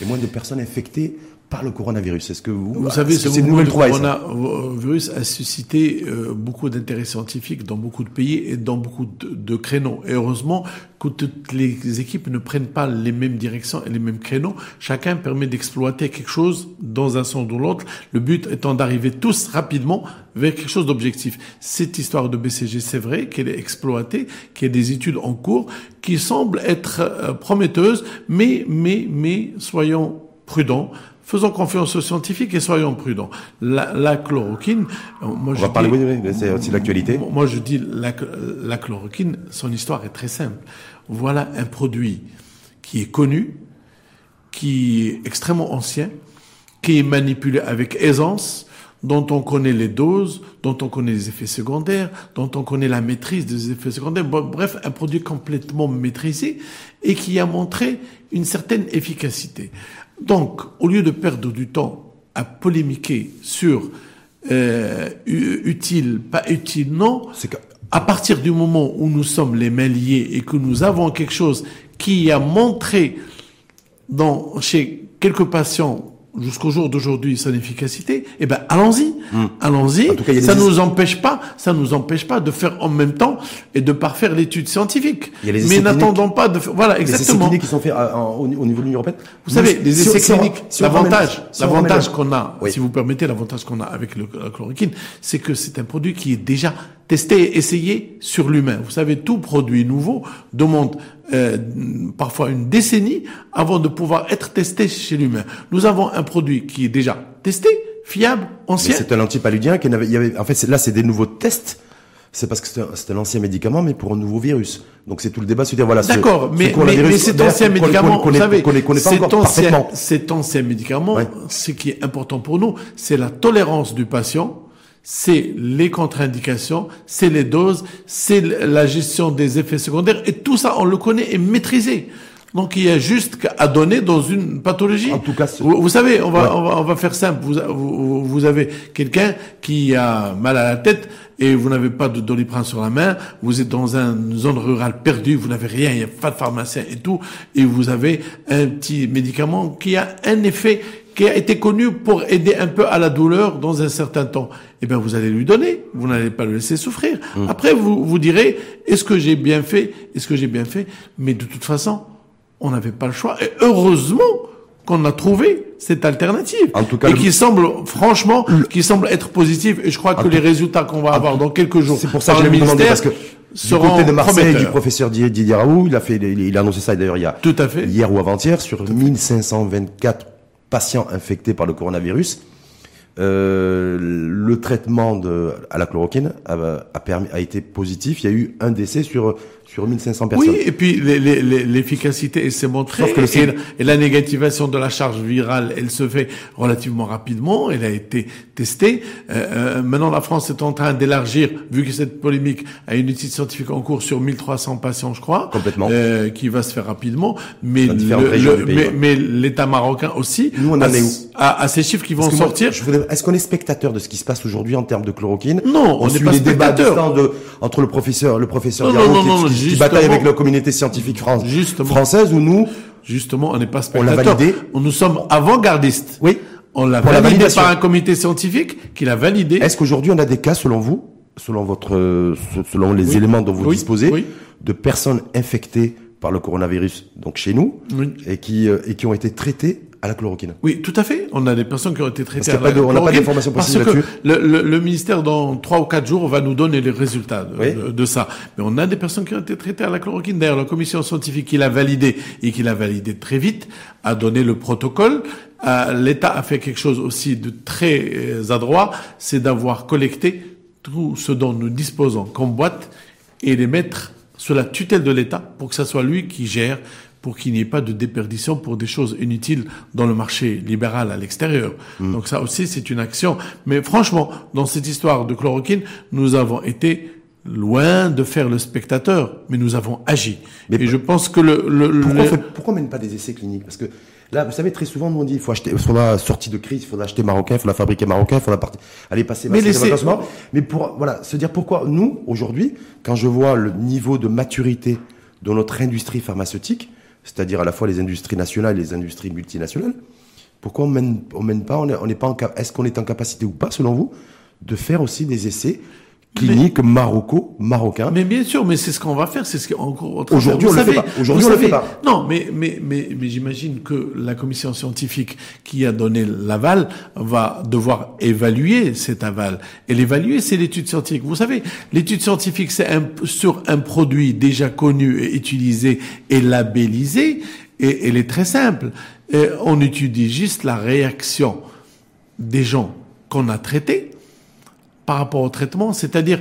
et moins de personnes infectées par le coronavirus. Est-ce que vous, vous savez, ce c'est le coronavirus a suscité euh, beaucoup d'intérêt scientifique dans beaucoup de pays et dans beaucoup de, créneaux. Et heureusement que toutes les équipes ne prennent pas les mêmes directions et les mêmes créneaux. Chacun permet d'exploiter quelque chose dans un sens ou l'autre. Le but étant d'arriver tous rapidement vers quelque chose d'objectif. Cette histoire de BCG, c'est vrai qu'elle est exploitée, qu'il y a des études en cours qui semblent être euh, prometteuses, mais mais mais soyons prudents Faisons confiance aux scientifiques et soyons prudents. La, chloroquine, euh, moi On je va parler, oui, c'est aussi l'actualité. Moi je dis la, la chloroquine, son histoire est très simple. Voilà un produit qui est connu, qui est extrêmement ancien, qui est manipulé avec aisance, dont on connaît les doses, dont on connaît les effets secondaires, dont on connaît la maîtrise des effets secondaires. Bref, un produit complètement maîtrisé et qui a montré une certaine efficacité. Donc, au lieu de perdre du temps à polémiquer sur euh, utile, pas utile, non, à partir du moment où nous sommes les mains liées et que nous avons quelque chose qui a montré dans, chez quelques patients jusqu'au jour d'aujourd'hui son efficacité, eh ben allons-y, hmm. allons-y. Ça nous empêche pas, ça nous empêche pas de faire en même temps et de parfaire l'étude scientifique. Mais n'attendons pas de voilà exactement. Les essais cliniques qui sont faits au, niveau de l'Union européenne. Vous savez, les essais cliniques, l'avantage, l'avantage qu'on a, si vous permettez, l'avantage qu'on a avec le, la chloroquine, c'est que c'est un produit qui est déjà testé et essayé sur l'humain. Vous savez, tout produit nouveau demande euh, parfois une décennie avant de pouvoir être testé chez l'humain. Nous avons un produit qui est déjà testé, fiable, ancien. C'est un antipaludien qui avait, il y avait, en fait, là, c'est des nouveaux tests. C'est parce que c'est un, ancien médicament, mais pour un nouveau virus. Donc c'est tout le débat, se dire voilà. D'accord, mais, mais, mais, cet ancien médicament, vous savez, cet, ancien, cet ancien médicament, ce qui est important pour nous, c'est la tolérance du patient c'est les contre-indications, c'est les doses, c'est la gestion des effets secondaires, et tout ça, on le connaît et maîtrisé. Donc il y a juste à donner dans une pathologie. En tout cas, vous, savez, on va, on va, faire simple. Vous, vous, avez quelqu'un qui a mal à la tête et vous n'avez pas de doliprane sur la main. Vous êtes dans une zone rurale perdue, vous n'avez rien, il n'y a pas de pharmacien et tout, et vous avez un petit médicament qui a un effet qui a été connu pour aider un peu à la douleur dans un certain temps, eh bien vous allez lui donner, vous n'allez pas le laisser souffrir. Mmh. Après vous vous direz est-ce que j'ai bien fait, est-ce que j'ai bien fait, mais de toute façon on n'avait pas le choix. Et heureusement qu'on a trouvé cette alternative. En tout cas, et qui semble franchement qui semble être positive. Et je crois que les résultats qu'on va avoir dans quelques jours c'est pour ça que je ministère parce que du côté de Marseille du professeur Didier Raoult il a fait il a annoncé ça d'ailleurs il y a tout à fait. hier ou avant-hier sur 1524 patients infectés par le coronavirus, euh, le traitement de, à la chloroquine a, a, permis, a été positif. Il y a eu un décès sur sur 1500 personnes. Oui, et puis l'efficacité s'est montrée. et, la négativation de la charge virale, elle se fait relativement rapidement. Elle a été testée. Euh, euh, maintenant, la France est en train d'élargir, vu que cette polémique a une étude scientifique en cours sur 1300 patients, je crois. Complètement. Euh, qui va se faire rapidement. Mais l'État marocain aussi. Nous, on en est où à, ces chiffres qui vont sortir. Est-ce qu'on est spectateur de ce qui se passe aujourd'hui en termes de chloroquine Non, on n'est pas les débats de, entre le professeur, le professeur non, non, non, qui bataille avec la communauté scientifique France, française où nous, justement, on n'est pas spectateurs. On l'a validé. Nous sommes avant-gardistes. Oui. On l'a validé par un comité scientifique qui l'a validé. Est-ce qu'aujourd'hui on a des cas, selon vous, selon votre, selon les éléments dont vous disposez, de personnes infectées par le coronavirus, donc chez nous, et qui euh, et qui ont été traitées à la chloroquine. Oui, tout à fait. On a des personnes qui ont été traitées à la chloroquine. On n'a pas d'informations possibles là-dessus. Le, le, le, ministère, dans trois ou quatre jours, va nous donner les résultats de, de, ça. Mais on a des personnes qui ont été traitées à la chloroquine. D'ailleurs, la commission scientifique qui l'a validé et qui l'a validé très vite a donné le protocole. Euh, L'État a fait quelque chose aussi de très euh, adroit, c'est d'avoir collecté tout ce dont nous disposons comme boîte et les mettre sous la tutelle de l'État pour que ce soit lui qui gère pour qu'il n'y ait pas de déperdition pour des choses inutiles dans le marché libéral à l'extérieur. Mm. Donc ça aussi, c'est une action. Mais franchement, dans cette histoire de chloroquine, nous avons été loin de faire le spectateur, mais nous avons agi. Mais Et je pense que le... le pourquoi, le... pourquoi on mène pas des essais cliniques? Parce que Là, vous savez, très souvent, nous on dit, il faut acheter, il faudra sortie de crise, il faudra acheter marocain, il faudra fabriquer marocain, il faudra partir, aller passer mais laissez... Mais pour, voilà, se dire pourquoi nous, aujourd'hui, quand je vois le niveau de maturité de notre industrie pharmaceutique, c'est-à-dire à la fois les industries nationales et les industries multinationales, pourquoi on mène, on mène pas, on n'est pas est-ce qu'on est en capacité ou pas, selon vous, de faire aussi des essais clinique maroco marocain. Mais bien sûr, mais c'est ce qu'on va faire, c'est ce qu'on aujourd'hui on le fait pas. Aujourd'hui on le fait pas. Non, mais mais mais mais j'imagine que la commission scientifique qui a donné l'aval va devoir évaluer cet aval. Et l'évaluer, c'est l'étude scientifique. Vous savez, l'étude scientifique, c'est un, sur un produit déjà connu et utilisé et labellisé, et elle est très simple. Et on étudie juste la réaction des gens qu'on a traités par rapport au traitement, c'est-à-dire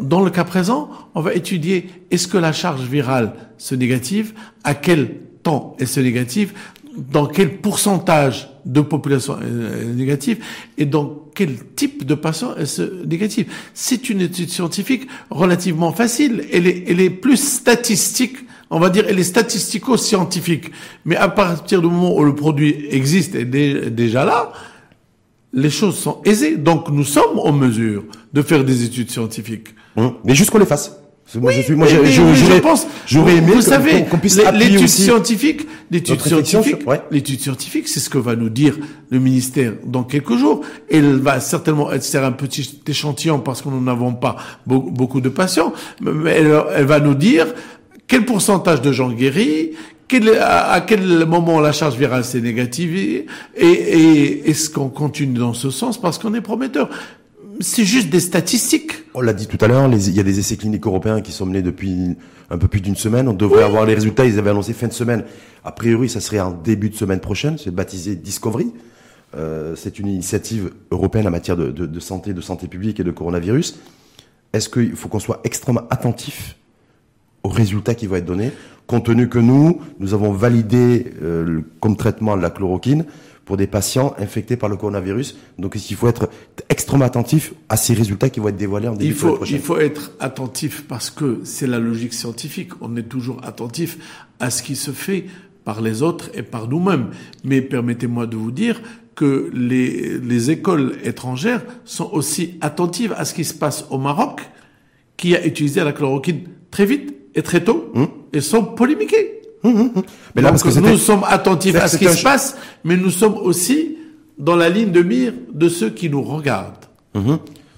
dans le cas présent, on va étudier est-ce que la charge virale se négative, à quel temps se négative, dans quel pourcentage de population est négative et dans quel type de patient elle se négative. C'est une étude scientifique relativement facile. Elle est, elle est plus statistique on va dire, elle est statistico-scientifique. Mais à partir du moment où le produit existe et est déjà là, les choses sont aisées. Donc nous sommes en mesure de faire des études scientifiques. Hum. Mais juste qu'on les fasse. Moi, je suis, moi, je, pense, j'aurais aimé vous savez, qu'on puisse l'étude scientifique, l'étude scientifique, l'étude scientifique, c'est ce que va nous dire le ministère dans quelques jours. Elle va certainement être un petit échantillon parce que nous n'avons pas beaucoup de patients, mais elle, elle va nous dire quel pourcentage de gens guéris, à quel moment la charge virale s'est négative et, et est-ce qu'on continue dans ce sens parce qu'on est prometteur? C'est juste des statistiques. On l'a dit tout à l'heure, il y a des essais cliniques européens qui sont menés depuis un peu plus d'une semaine. On devrait avoir les résultats, ils avaient annoncé fin de semaine. A priori, ça serait en début de semaine prochaine. C'est baptisé Discovery. Euh, c'est une initiative européenne en matière de, de, de, santé, de santé publique et de coronavirus. Est-ce qu'il faut qu'on soit extrêmement attentif aux résultats qui vont être donnés, compte tenu que nous, nous avons validé euh, comme traitement la chloroquine pour des patients infectés par le coronavirus. Donc il faut être extrêmement attentif à ces résultats qui vont être dévoilés en début il faut, Il faut être attentif parce que c'est la logique scientifique. On est toujours attentif à ce qui se fait par les autres et par nous-mêmes. Mais permettez-moi de vous dire que les, les écoles étrangères sont aussi attentives à ce qui se passe au Maroc, qui a utilisé la chloroquine très vite et très tôt, hum. Et sont polémiqués. Hum, hum, mais là, parce que nous sommes attentifs à ce qui se passe, mais nous sommes aussi dans la ligne de mire de ceux qui nous regardent.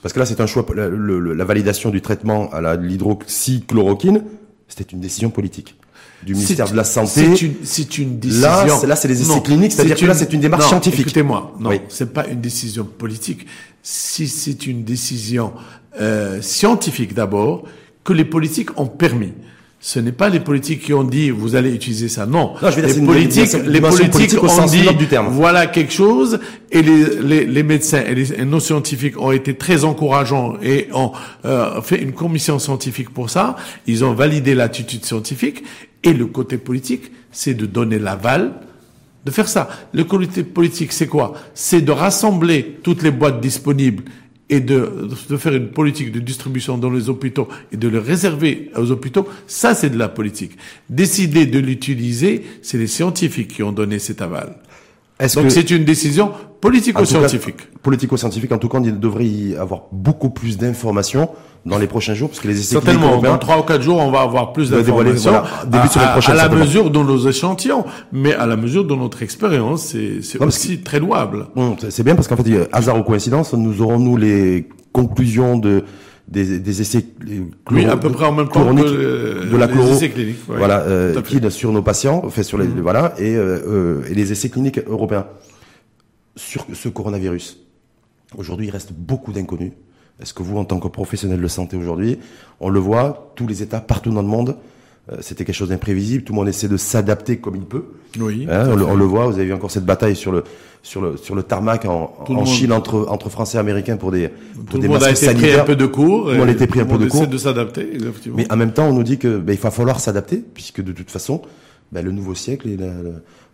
Parce que là, c'est un choix. La, la, validation du traitement à l'hydroxychloroquine, c'était une décision politique du ministère de la Santé. C'est une, une, décision. Là, c'est les essais cliniques, c'est-à-dire que là, c'est une démarche scientifique. Écoutez-moi, non, c'est pas une décision politique. Si c'est une décision euh, scientifique d'abord, que les politiques ont permis. Ce n'est pas les politiques qui ont dit vous allez utiliser ça. Non, non je les politiques, les politiques ont dit du terme. voilà quelque chose et les, les, les médecins et, les, nos scientifiques ont été très encourageants et ont euh, fait une commission scientifique pour ça. Ils ont validé l'attitude scientifique et le côté politique, c'est de donner l'aval de faire ça. Le côté politique, c'est quoi? C'est de rassembler toutes les boîtes disponibles et de, de, faire une politique de distribution dans les hôpitaux et de le réserver aux hôpitaux, ça c'est de la politique. Décider de l'utiliser, c'est les scientifiques qui ont donné cet aval. Donc c'est une décision politico-scientifique. Politico-scientifique, en tout cas, il devrait y avoir beaucoup plus d'informations dans les prochains jours, parce que les essais Certainement, européens, dans trois ou quatre jours, on va avoir plus d'informations à, la mesure de nos échantillons, mais à la mesure de notre expérience, c'est aussi très louable. C'est bien parce qu'en fait, hasard ou coïncidence, nous aurons nous les conclusions de des, des essais oui, à peu près en même temps que de la chloro, essais cliniques, voilà, euh, qui sur nos patients, fait sur les mm-hmm. voilà, et, euh, euh, et les essais cliniques européens sur ce coronavirus. Aujourd'hui, il reste beaucoup d'inconnus. Est-ce que vous, en tant que professionnel de santé aujourd'hui, on le voit, tous les États partout dans le monde, euh, c'était quelque chose d'imprévisible. Tout le monde essaie de s'adapter comme il peut. Oui. Hein, on, le voit. Vous avez vu encore cette bataille sur le sur le sur le tarmac en, en Chine entre entre Français et Américains pour des pour tout des le monde a été pris un peu de cours. Tout le monde a été pris un peu de cours. de s'adapter. Mais en même temps, on nous dit que ben, il va falloir s'adapter puisque de toute façon, ben, le nouveau siècle,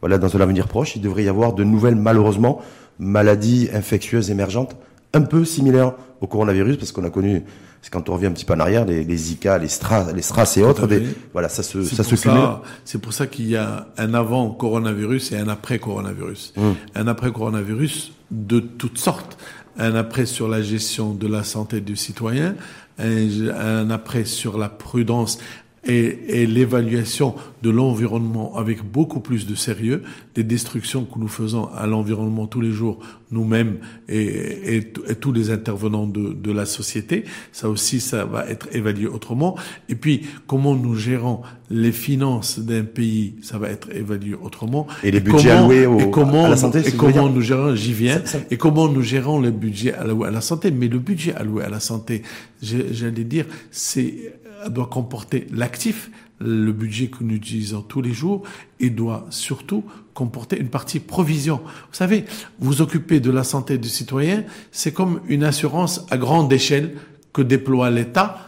voilà, dans un avenir proche, il devrait y avoir de nouvelles malheureusement maladies infectieuses émergentes un peu similaires au coronavirus parce qu'on a connu c'est quand on revient un petit peu en arrière, les, les Zika, les Stras, les Stras et autres, des, voilà, ça se, ça se cumule. C'est pour ça qu'il y a un avant coronavirus et un après coronavirus. Hum. Un après coronavirus de toutes sortes. Un après sur la gestion de la santé du citoyen, un, un après sur la prudence et, et l'évaluation de l'environnement avec beaucoup plus de sérieux, des destructions que nous faisons à l'environnement tous les jours, nous-mêmes et, et, tous les intervenants de, de, la société. Ça aussi, ça va être évalué autrement. Et puis, comment nous gérons les finances d'un pays, ça va être évalué autrement. Et les budgets alloués au, comment, à la santé, et comment nous gérons, j'y viens, et comment nous gérons le budget alloué à la santé. Mais le budget alloué à la santé, j'allais dire, c'est doit comporter l'actif, le budget que nous utilisons tous les jours, et doit surtout comporter une partie provision. Vous savez, vous occupez de la santé du citoyen, c'est comme une assurance à grande échelle que déploie l'État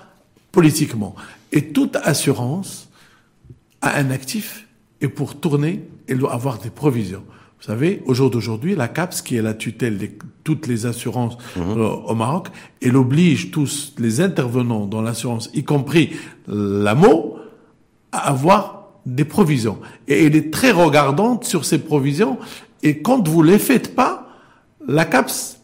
politiquement. Et toute assurance a un actif, et pour tourner, elle doit avoir des provisions. Vous savez, au jour d'aujourd'hui, la CAPS, qui est la tutelle de toutes les assurances mhm. euh, au Maroc, elle oblige tous les intervenants dans l'assurance, y compris l'AMO, à avoir des provisions. Et elle est très regardante sur ces provisions. Et quand vous les faites pas, la CAPS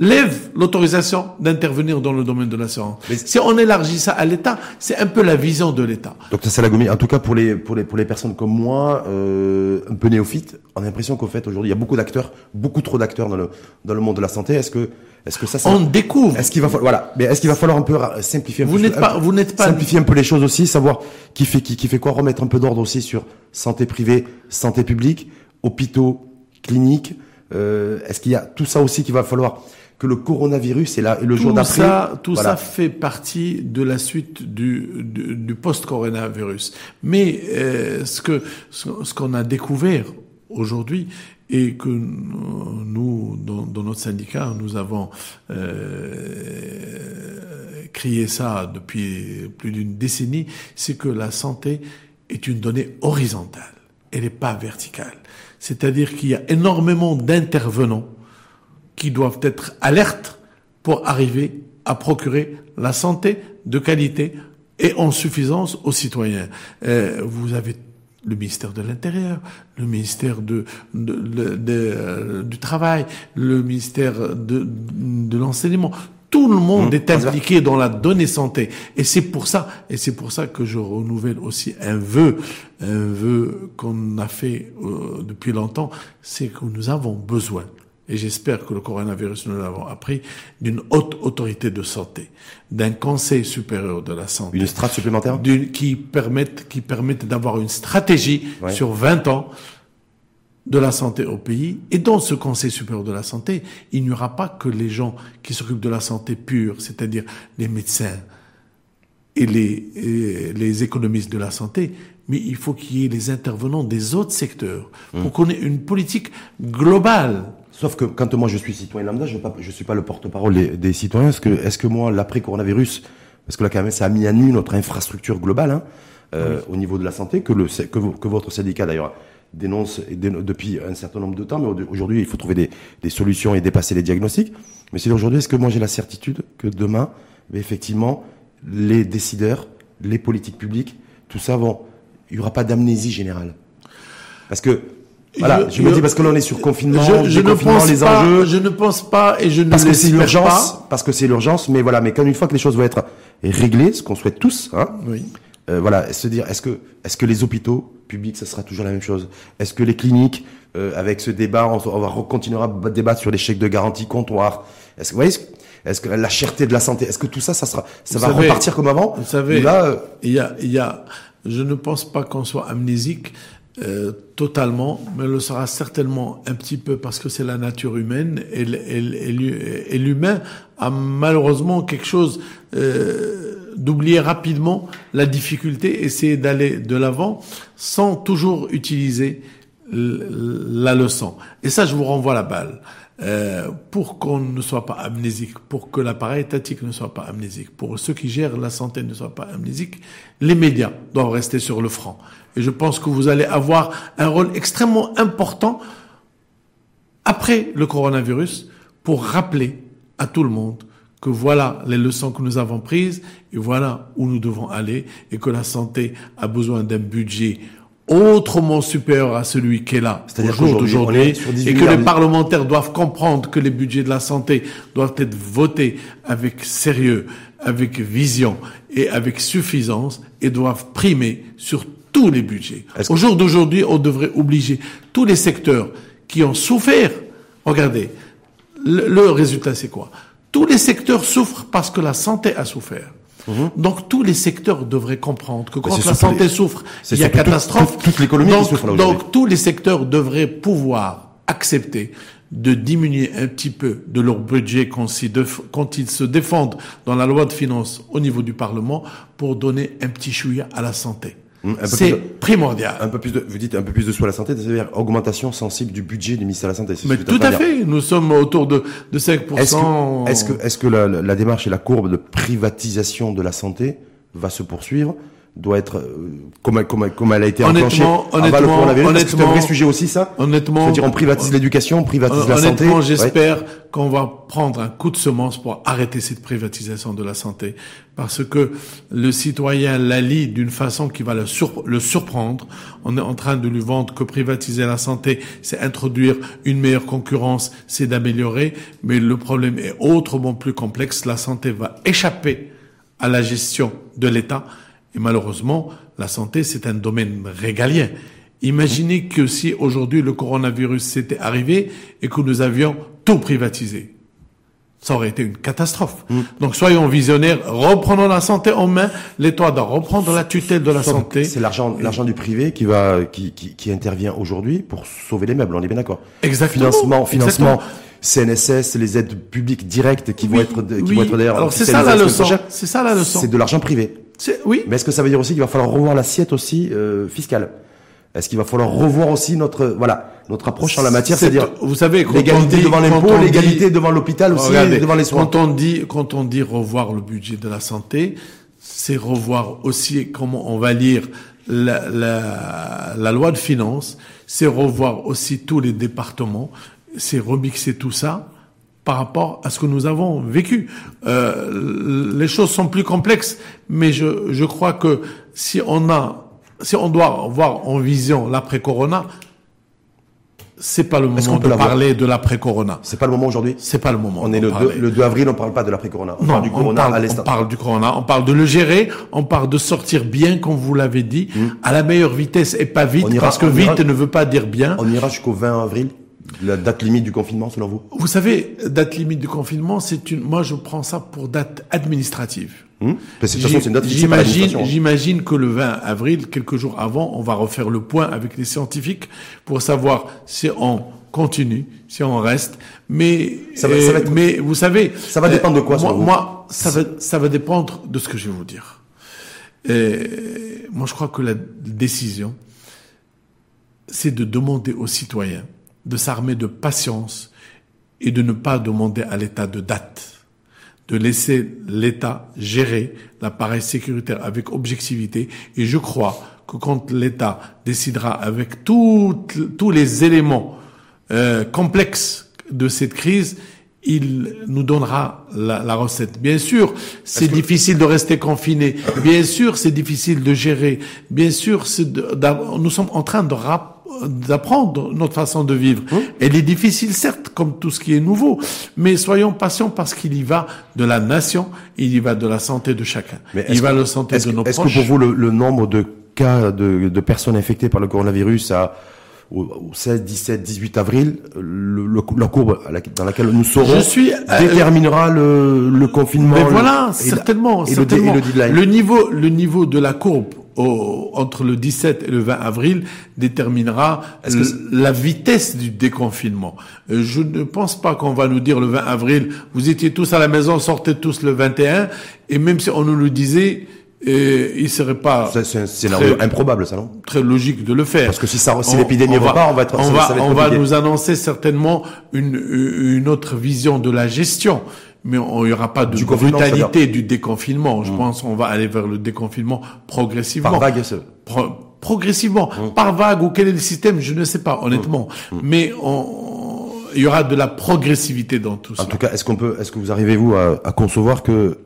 lève l'autorisation d'intervenir dans le domaine de l'assurance. Si on élargit ça à l'État, c'est un peu la vision de l'État. Docteur Salagoumi, en tout cas pour les pour les pour les personnes comme moi, euh, un peu néophytes, on a l'impression qu'au fait aujourd'hui il y a beaucoup d'acteurs, beaucoup trop d'acteurs dans le dans le monde de la santé. Est-ce que est-ce que ça, ça on découvre Est-ce qu'il va falloir voilà, mais est-ce qu'il va falloir un peu simplifier un vous n'êtes pas vous n'êtes pas simplifier un peu les choses aussi, savoir qui fait qui qui fait quoi, remettre un peu d'ordre aussi sur santé privée, santé publique, hôpitaux, cliniques. Euh, est-ce qu'il y a tout ça aussi qu'il va falloir que le coronavirus est là et le jour d'après. Ça, tout ça fait partie de la suite du, du, du post-coronavirus. Mais euh, ce que ce, qu'on a découvert aujourd'hui et que nous, dans, dans, notre syndicat, nous avons euh, crié ça depuis plus d'une décennie, c'est que la santé est une donnée horizontale, elle n'est pas verticale. C'est-à-dire qu'il y a énormément d'intervenants qui doivent être alertes pour arriver à procurer la santé de qualité et en suffisance aux citoyens. Euh, vous avez le ministère de l'Intérieur, le ministère de, de, euh, du Travail, le ministère de, de l'Enseignement. Tout le monde mmh. est impliqué dans la donnée santé. Et c'est pour ça, et c'est pour ça que je renouvelle aussi un vœu, un vœu qu'on a fait euh, depuis longtemps, c'est que nous avons besoin et j'espère que le coronavirus, nous l'avons appris, d'une haute autorité de santé, d'un conseil supérieur de la santé. Une strate supplémentaire? Qui permette, qui permette d'avoir une stratégie sur 20 ans de la santé au pays. Et dans ce Conseil supérieur de la santé, il n'y aura pas que les gens qui s'occupent de la santé pure, c'est-à-dire les médecins et les, les économistes de la santé, mais il faut qu'il y ait les intervenants des autres secteurs pour mmh. qu'on ait une politique globale Sauf que quand moi je suis citoyen lambda, je ne suis pas le porte-parole des, citoyens. Est-ce que, est que moi, l'après-coronavirus, parce que là quand même ça a mis à nu notre infrastructure globale hein, euh, au niveau de la santé, que, le, que, que votre syndicat d'ailleurs dénonce depuis un certain nombre de temps, mais aujourd'hui il faut trouver des, des, solutions et dépasser les diagnostics. Mais c'est aujourd'hui, est-ce que moi j'ai la certitude que demain, effectivement, les décideurs, les politiques publiques, tout ça vont, il n'y aura pas d'amnésie générale? Parce que voilà, je, me dis parce que là on est sur confinement, je, je ne pense les pas, enjeux. Je ne pense pas et je ne parce que c'est l'urgence, parce que c'est l'urgence, mais voilà, mais quand une fois que les choses vont être réglées, ce qu'on souhaite tous, hein, oui. euh, voilà, se dire est-ce que est-ce que les hôpitaux publics ça sera toujours la même chose? Est-ce que les cliniques euh, avec ce débat on, on va continuer à débattre sur les chèques de garantie comptoir? Est-ce que vous voyez est-ce que la cherté de la santé, est-ce que tout ça, ça sera, ça va repartir comme avant? Vous savez, là, euh, il y a, il y a, je ne pense pas qu'on soit amnésique. Euh, totalement, mais le sera certainement un petit peu parce que c'est la nature humaine et, et, l'humain a malheureusement quelque chose euh, d'oublier rapidement la difficulté, essayer d'aller de l'avant sans toujours utiliser la leçon. Et ça, je vous renvoie la balle. Euh, pour qu'on ne soit pas amnésique, pour que l'appareil étatique ne soit pas amnésique, pour ceux qui gèrent la santé ne soient pas amnésiques, les médias doivent rester sur le front. Et je pense que vous allez avoir un rôle extrêmement important après le coronavirus pour rappeler à tout le monde que voilà les leçons que nous avons prises et voilà où nous devons aller et que la santé a besoin d'un budget autrement supérieur à celui qui est là au jour d'aujourd'hui et que les parlementaires doivent comprendre que les budgets de la santé doivent être votés avec sérieux, avec vision et avec suffisance et doivent primer sur tous les budgets. Au jour d'aujourd'hui, on devrait obliger tous les secteurs qui ont souffert. Regardez, le résultat c'est quoi? Tous les secteurs souffrent parce que la santé a souffert. Mhm. Donc tous les secteurs devraient comprendre que quand la santé souffre, il y a catastrophe. toute l'économie donc, donc tous les secteurs devraient pouvoir accepter de diminuer un petit peu de leur budget quand ils se défendent dans la loi de finances au niveau du Parlement pour donner un petit chouïa à la santé. Hum, c'est primordial. Un peu plus de, vous dites un peu plus de soins à la santé, c'est-à-dire augmentation sensible du budget du ministère de la Santé. Mais tout à fait. Nous sommes autour de, de 5%. Est-ce que, est-ce que, la, la, démarche et la courbe de privatisation de la santé va se poursuivre? Doit être euh, comme, comme, comme elle a été enclenchée avant le coronavirus C'est un vrai sujet aussi ça Honnêtement, c'est-à-dire on privatise l'éducation, on privatise la santé. Honnêtement, j'espère qu'on va prendre un coup de semence pour arrêter cette privatisation de la santé, parce que le citoyen la lit d'une façon qui va le, le surprendre. On est en train de lui vendre que privatiser la santé, c'est introduire une meilleure concurrence, c'est d'améliorer, mais le problème est autrement plus complexe. La santé va échapper à la gestion de l'État et malheureusement, la santé, c'est un domaine régalien. Imaginez que si aujourd'hui le coronavirus s'était arrivé et que nous avions tout privatisé. Ça aurait été une catastrophe. Mm. Donc soyons visionnaires, reprenons la santé en main. L'État doit reprendre la tutelle de la santé. C'est l'argent, l'argent du privé qui va, qui, qui, qui intervient aujourd'hui pour sauver les meubles. On est bien d'accord. Exactement. Financement, financement. CNSS, les aides publiques directes qui vont être, qui vont être d'ailleurs. Alors c'est ça la leçon. C'est ça la leçon. C'est de l'argent privé. Oui. Mais est-ce que ça veut dire aussi qu'il va falloir revoir l'assiette aussi euh, fiscale? Est-ce qu'il va falloir revoir aussi notre voilà notre approche en la matière, c'est-à-dire vous savez l'égalité devant l'impôt, l'égalité devant l'hôpital aussi, devant les soins. Quand on dit quand on dit revoir le budget de la santé, c'est revoir aussi comment on va lire la, la, la loi de finances, c'est revoir aussi tous les départements, c'est remixer tout ça par rapport à ce que nous avons vécu. Euh, les choses sont plus complexes, mais je, je crois que si on a, si on doit voir en vision l'après-corona, c'est pas le moment de parler de l'après-corona. C'est pas le moment aujourd'hui. C'est pas le moment. On est le 2, le 2, avril, on parle pas de l'après-corona. On parle du corona on parle, à On parle du corona. On parle de le gérer. On parle de sortir bien, comme vous l'avez dit, hmm. à la meilleure vitesse et pas vite, parce que vite ne veut pas dire bien. On ira jusqu'au 20 avril. La date limite du confinement, selon vous? Vous savez, date limite du confinement, c'est une. Moi, je prends ça pour date administrative. Hum j'imagine, j'imagine que le 20 avril, quelques jours avant, on va refaire le point avec les scientifiques pour savoir si on continue, si on reste. Mais, ça va, ça va être... mais vous savez, ça va dépendre de quoi Moi, moi ça va, ça va dépendre de ce que je vais vous dire. Et moi, je crois que la décision, c'est de demander aux citoyens de s'armer de patience et de ne pas demander à l'État de date, de laisser l'État gérer l'appareil sécuritaire avec objectivité. Et je crois que quand l'État décidera avec tous les éléments euh, complexes de cette crise, il nous donnera la, la recette. Bien sûr, c'est difficile de rester confiné. Bien sûr, c'est difficile de gérer. Bien sûr, nous sommes en train de d'apprendre notre façon de vivre. Hum. Elle est difficile, certes, comme tout ce qui est nouveau, mais soyons patients parce qu'il y va de la nation, il y va de la santé de chacun. Mais il va de la santé de nos proches. Est-ce que pour vous, le, le, nombre de cas de, de personnes infectées par le coronavirus a au 16, 17, 18 avril, le, la courbe dans laquelle nous serons Je suis, euh, déterminera le, le, confinement. Mais voilà, certainement, certainement. Le, niveau, le niveau de la courbe au, entre le 17 et le 20 avril déterminera la vitesse du déconfinement. Euh, je ne pense pas qu'on va nous dire le 20 avril, vous étiez tous à la maison, sortez tous le 21, et même si on nous le disait, et il serait pas. C'est un scénario improbable, ça, non? Très logique de le faire. Parce que si ça, si l'épidémie va pas, on va être. On va, on va nous annoncer certainement une, une autre vision de la gestion, mais il n'y aura pas de brutalité du déconfinement. Je hmm. pense qu'on va aller vers le déconfinement progressivement. Par vague, progressivement, hmm. par vague ou quel est le système, je ne sais pas, honnêtement. Hmm. Mais on, il y aura de la progressivité dans tout ça. En tout cas, est-ce qu'on peut, est-ce que vous arrivez vous à, à concevoir que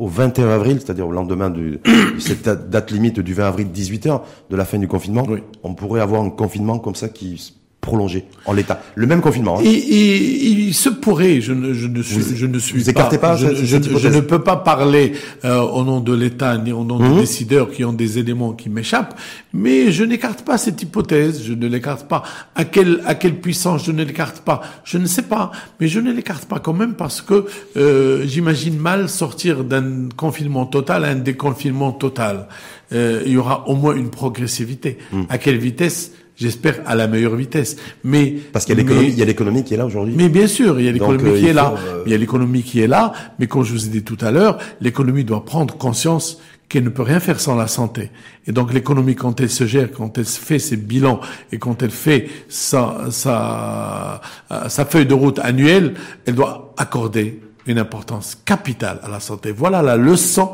au 21 avril, c'est-à-dire au lendemain de, cette date limite du 20 avril 18h de la fin du confinement, on pourrait avoir un confinement comme ça qui prolongé en l'état. Le même confinement. Hein. il se pourrait. Je ne, je ne suis, je ne suis vous écartez pas. je, je, ne peux pas parler euh, au nom de l'État ni au nom des mhm. décideurs qui ont des éléments qui m'échappent. Mais je n'écarte pas cette hypothèse. Je ne l'écarte pas. À quelle à quelle puissance je ne l'écarte pas? Je ne sais pas. Mais je ne l'écarte pas quand même parce que euh, j'imagine mal sortir d'un confinement total à un déconfinement total. Euh, il y aura au moins une progressivité. Mhm. À quelle vitesse J'espère à la meilleure vitesse. Mais parce qu'il y a l'économie, il y a l'économie qui est là aujourd'hui. Mais bien sûr, il y a l'économie euh, qui est là. Euh, il y a l'économie qui est là. Mais comme je vous ai dit tout à l'heure, l'économie doit prendre conscience qu'elle ne peut rien faire sans la santé. Et donc l'économie, quand elle se gère, quand elle fait ses bilans et quand elle fait sa, sa, sa feuille de route annuelle, elle doit accorder une importance capitale à la santé. Voilà la leçon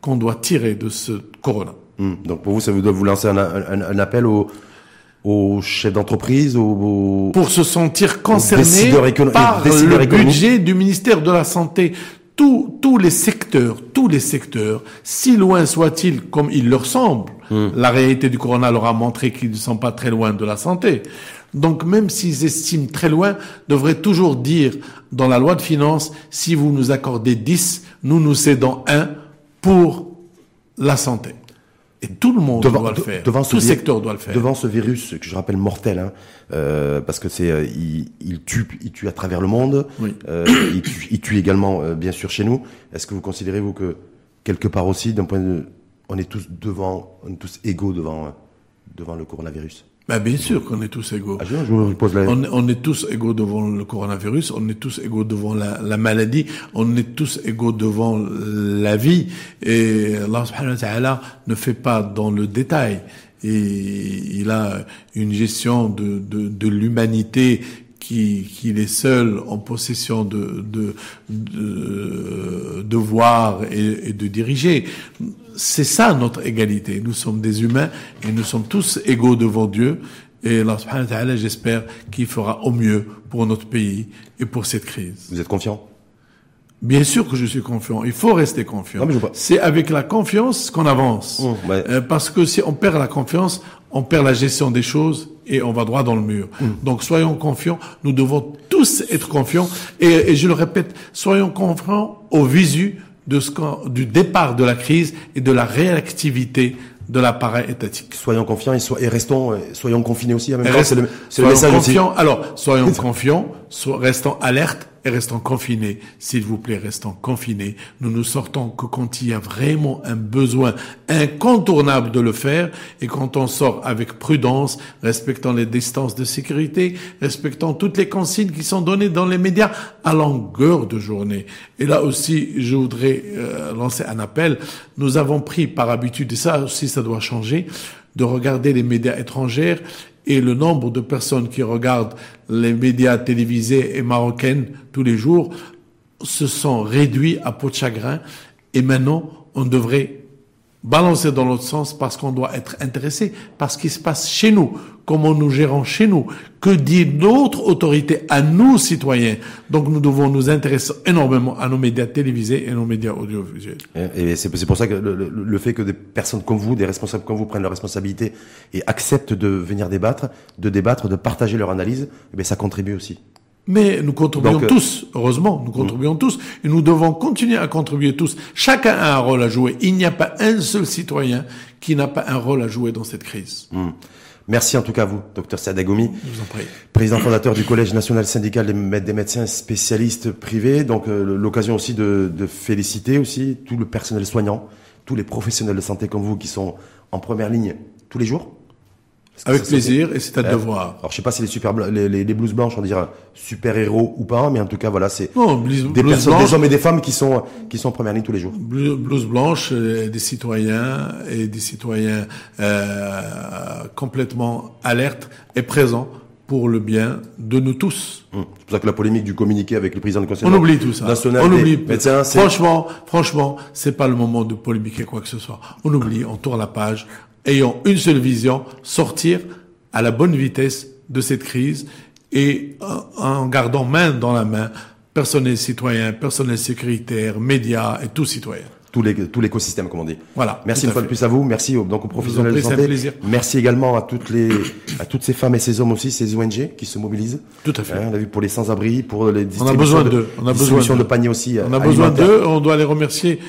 qu'on doit tirer de ce corona. Hmm. Donc pour vous, ça veut vous lancer un, un, un appel aux aux chefs d'entreprise, aux, pour se sentir concernés par le budget du ministère de la Santé. Tous, tous les secteurs, tous les secteurs, si loin soit-il comme il leur semble, hmm. la réalité du corona leur a montré qu'ils ne sont pas très loin de la santé. Donc même s'ils estiment très loin, devraient toujours dire dans la loi de finances, si vous nous accordez 10, nous nous cédons 1 pour la santé. Et tout le monde doit le faire. Devant tout secteur doit le faire. Devant ce virus que je rappelle mortel, hein, euh, parce que c'est, euh, il, il, tue, il tue à travers le monde. Oui. Euh, il, tue, il, tue, également, bien sûr, chez nous. Est-ce que vous considérez vous que quelque part aussi, d'un point de, on est tous devant, on est tous égaux devant, devant le coronavirus? Ben bien sûr qu'on est tous égaux. Ah, je vous pose la... on, on, est tous égaux devant le coronavirus, on est tous égaux devant la, la, maladie, on est tous égaux devant la vie. Et Allah subhanahu wa ta'ala ne fait pas dans le détail. Et il a une gestion de, de, de l'humanité qui, qu'il est seul en possession de, de, de, de voir et, et de diriger c'est ça notre égalité. Nous sommes des humains et nous sommes tous égaux devant Dieu. Et Allah subhanahu wa ta'ala, j'espère qu'il fera au mieux pour notre pays et pour cette crise. Vous êtes confiant? Bien sûr que je suis confiant. Il faut rester confiant. C'est avec la confiance qu'on avance. Mmh, euh, parce que si on perd la confiance, on perd la gestion des choses et on va droit dans le mur. Mmh. Donc soyons confiants. Nous devons tous être confiants. Et, et je le répète, soyons confiants au visu de ce du départ de la crise et de la réactivité de l'appareil étatique. Soyons confiants et, et restons, euh, soyons confinés aussi. C'est le, le, message confiants, Alors, soyons confiants, restons alertes et restons confinés. S'il vous plaît, restons confinés. Nous ne sortons que quand il y a vraiment un besoin incontournable de le faire et quand on sort avec prudence, respectant les distances de sécurité, respectant toutes les consignes qui sont données dans les médias à longueur de journée. Et là aussi, je voudrais euh, lancer un appel. Nous avons pris par habitude, et ça aussi ça doit changer, de regarder les médias étrangers et le nombre de personnes qui regardent les médias télévisés et marocaines tous les jours se sont réduits à peau de chagrin. Et maintenant on devrait balancer dans l'autre sens parce qu'on doit être intéressé par ce qui se passe chez nous, comment nous gérons chez nous, que dit notre autorité à nous citoyens? Donc nous devons nous intéresser énormément à nos médias télévisés et nos médias audiovisuels. Et, c'est pour ça que le, fait que des personnes comme vous, des responsables comme vous prennent leurs responsabilités et acceptent de venir débattre, de débattre, de partager leur analyse, eh ça contribue aussi. Mais nous contribuons euh, tous, heureusement, nous contribuons tous, et nous devons continuer à contribuer tous. Chacun a un rôle à jouer. Il n'y a pas un seul citoyen qui n'a pas un rôle à jouer dans cette crise. Hmm. Merci en tout cas à vous, docteur Sadagoumi, président fondateur du Collège national syndical des médecins spécialistes privés. Donc euh, l'occasion aussi de, de féliciter aussi tout le personnel soignant, tous les professionnels de santé comme vous qui sont en première ligne tous les jours avec plaisir, et c'est un devoir. Alors je sais pas si les super les, les, blouses blanches on dirait super héros ou pas, mais en tout cas voilà c'est des personnes, des hommes et des femmes qui sont qui sont en première ligne tous les jours. Blouse blanche, euh, des citoyens et des citoyens euh, complètement alertes et présents pour le bien de nous tous. Hum. C'est pour ça que la polémique du communiqué avec le président du Conseil on oublie tout ça. national on oublie. Médecins, franchement, franchement, c'est pas le moment de polémiquer quoi que ce soit. On oublie, on tourne la page, ayant une seule vision, sortir à la bonne vitesse de cette crise et en gardant main dans la main personnel citoyen, personnel sécuritaire, médias et tout citoyen. tout l'écosystème comme on dit. Voilà. Merci une fois de plus à vous, merci aux, donc aux professionnels de santé. plaisir. Merci également à toutes les à toutes ces femmes et ces hommes aussi, ces ONG qui se mobilisent. Tout à fait. Hein, on a vu pour les sans-abri, pour les On a distributions besoin de, d'eux. On a besoin de d'eux. paniers aussi. On a besoin d'eux, on doit les remercier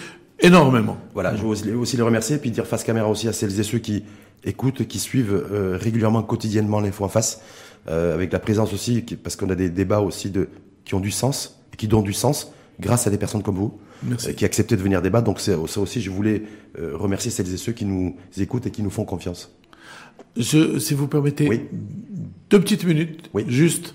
énormément. Voilà, je veux aussi, les remercier, puis dire face caméra aussi à celles et ceux qui écoutent, qui suivent euh, régulièrement, quotidiennement l'info en face, euh, avec la présence aussi, parce qu'on a des débats aussi de qui ont du sens et qui donnent du sens grâce à des personnes comme vous, Merci. euh, qui acceptaient de venir débattre. Donc c'est ça aussi, je voulais euh, remercier celles et ceux qui nous écoutent et qui nous font confiance. Je, si vous permettez, Oui. deux petites minutes, Oui. juste.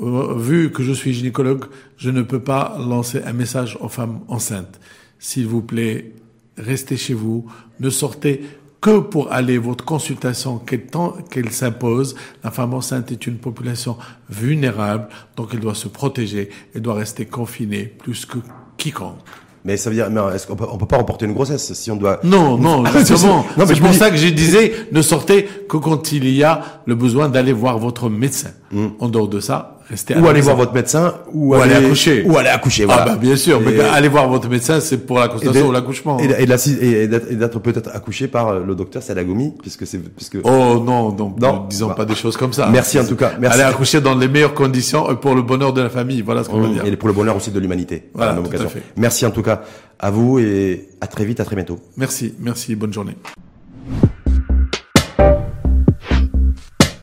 euh, vu que je suis gynécologue, je ne peux pas lancer un message aux femmes enceintes. S'il vous plaît, restez chez vous, ne sortez que pour aller votre consultation qu'elle temps- qu'elle s'impose. La femme enceinte est une population vulnérable, donc elle doit se protéger, elle doit rester confinée plus que quiconque. Mais ça veut dire, mais est-ce qu'on peut, on peut pas remporter une grossesse si on doit. Non, non, Ah, c'est- justement. non, mais c'est pour ça que je disais, ne sortez que quand il y a le besoin d'aller voir votre médecin. En dehors de ça. Ou aller voir votre médecin, ou, Ou aller accoucher. Ou aller accoucher, voilà. Ah bah bien sûr, mais Et- allez voir votre médecin, c'est pour la de- ou l'accouchement. Et, la- et d'être peut-être accouché par euh, le docteur Salagomi, puisque c'est, puisque. Oh non, donc Non. disons Bah. pas des choses comme ça. Merci en tout cas, merci. Allez accoucher dans les meilleures conditions et pour le bonheur de la famille. Voilà ce qu'on va dire. Et pour le bonheur aussi de l'humanité. Voilà, tout à fait. Merci en tout cas à vous et à très vite, à très bientôt. Merci, merci, bonne journée.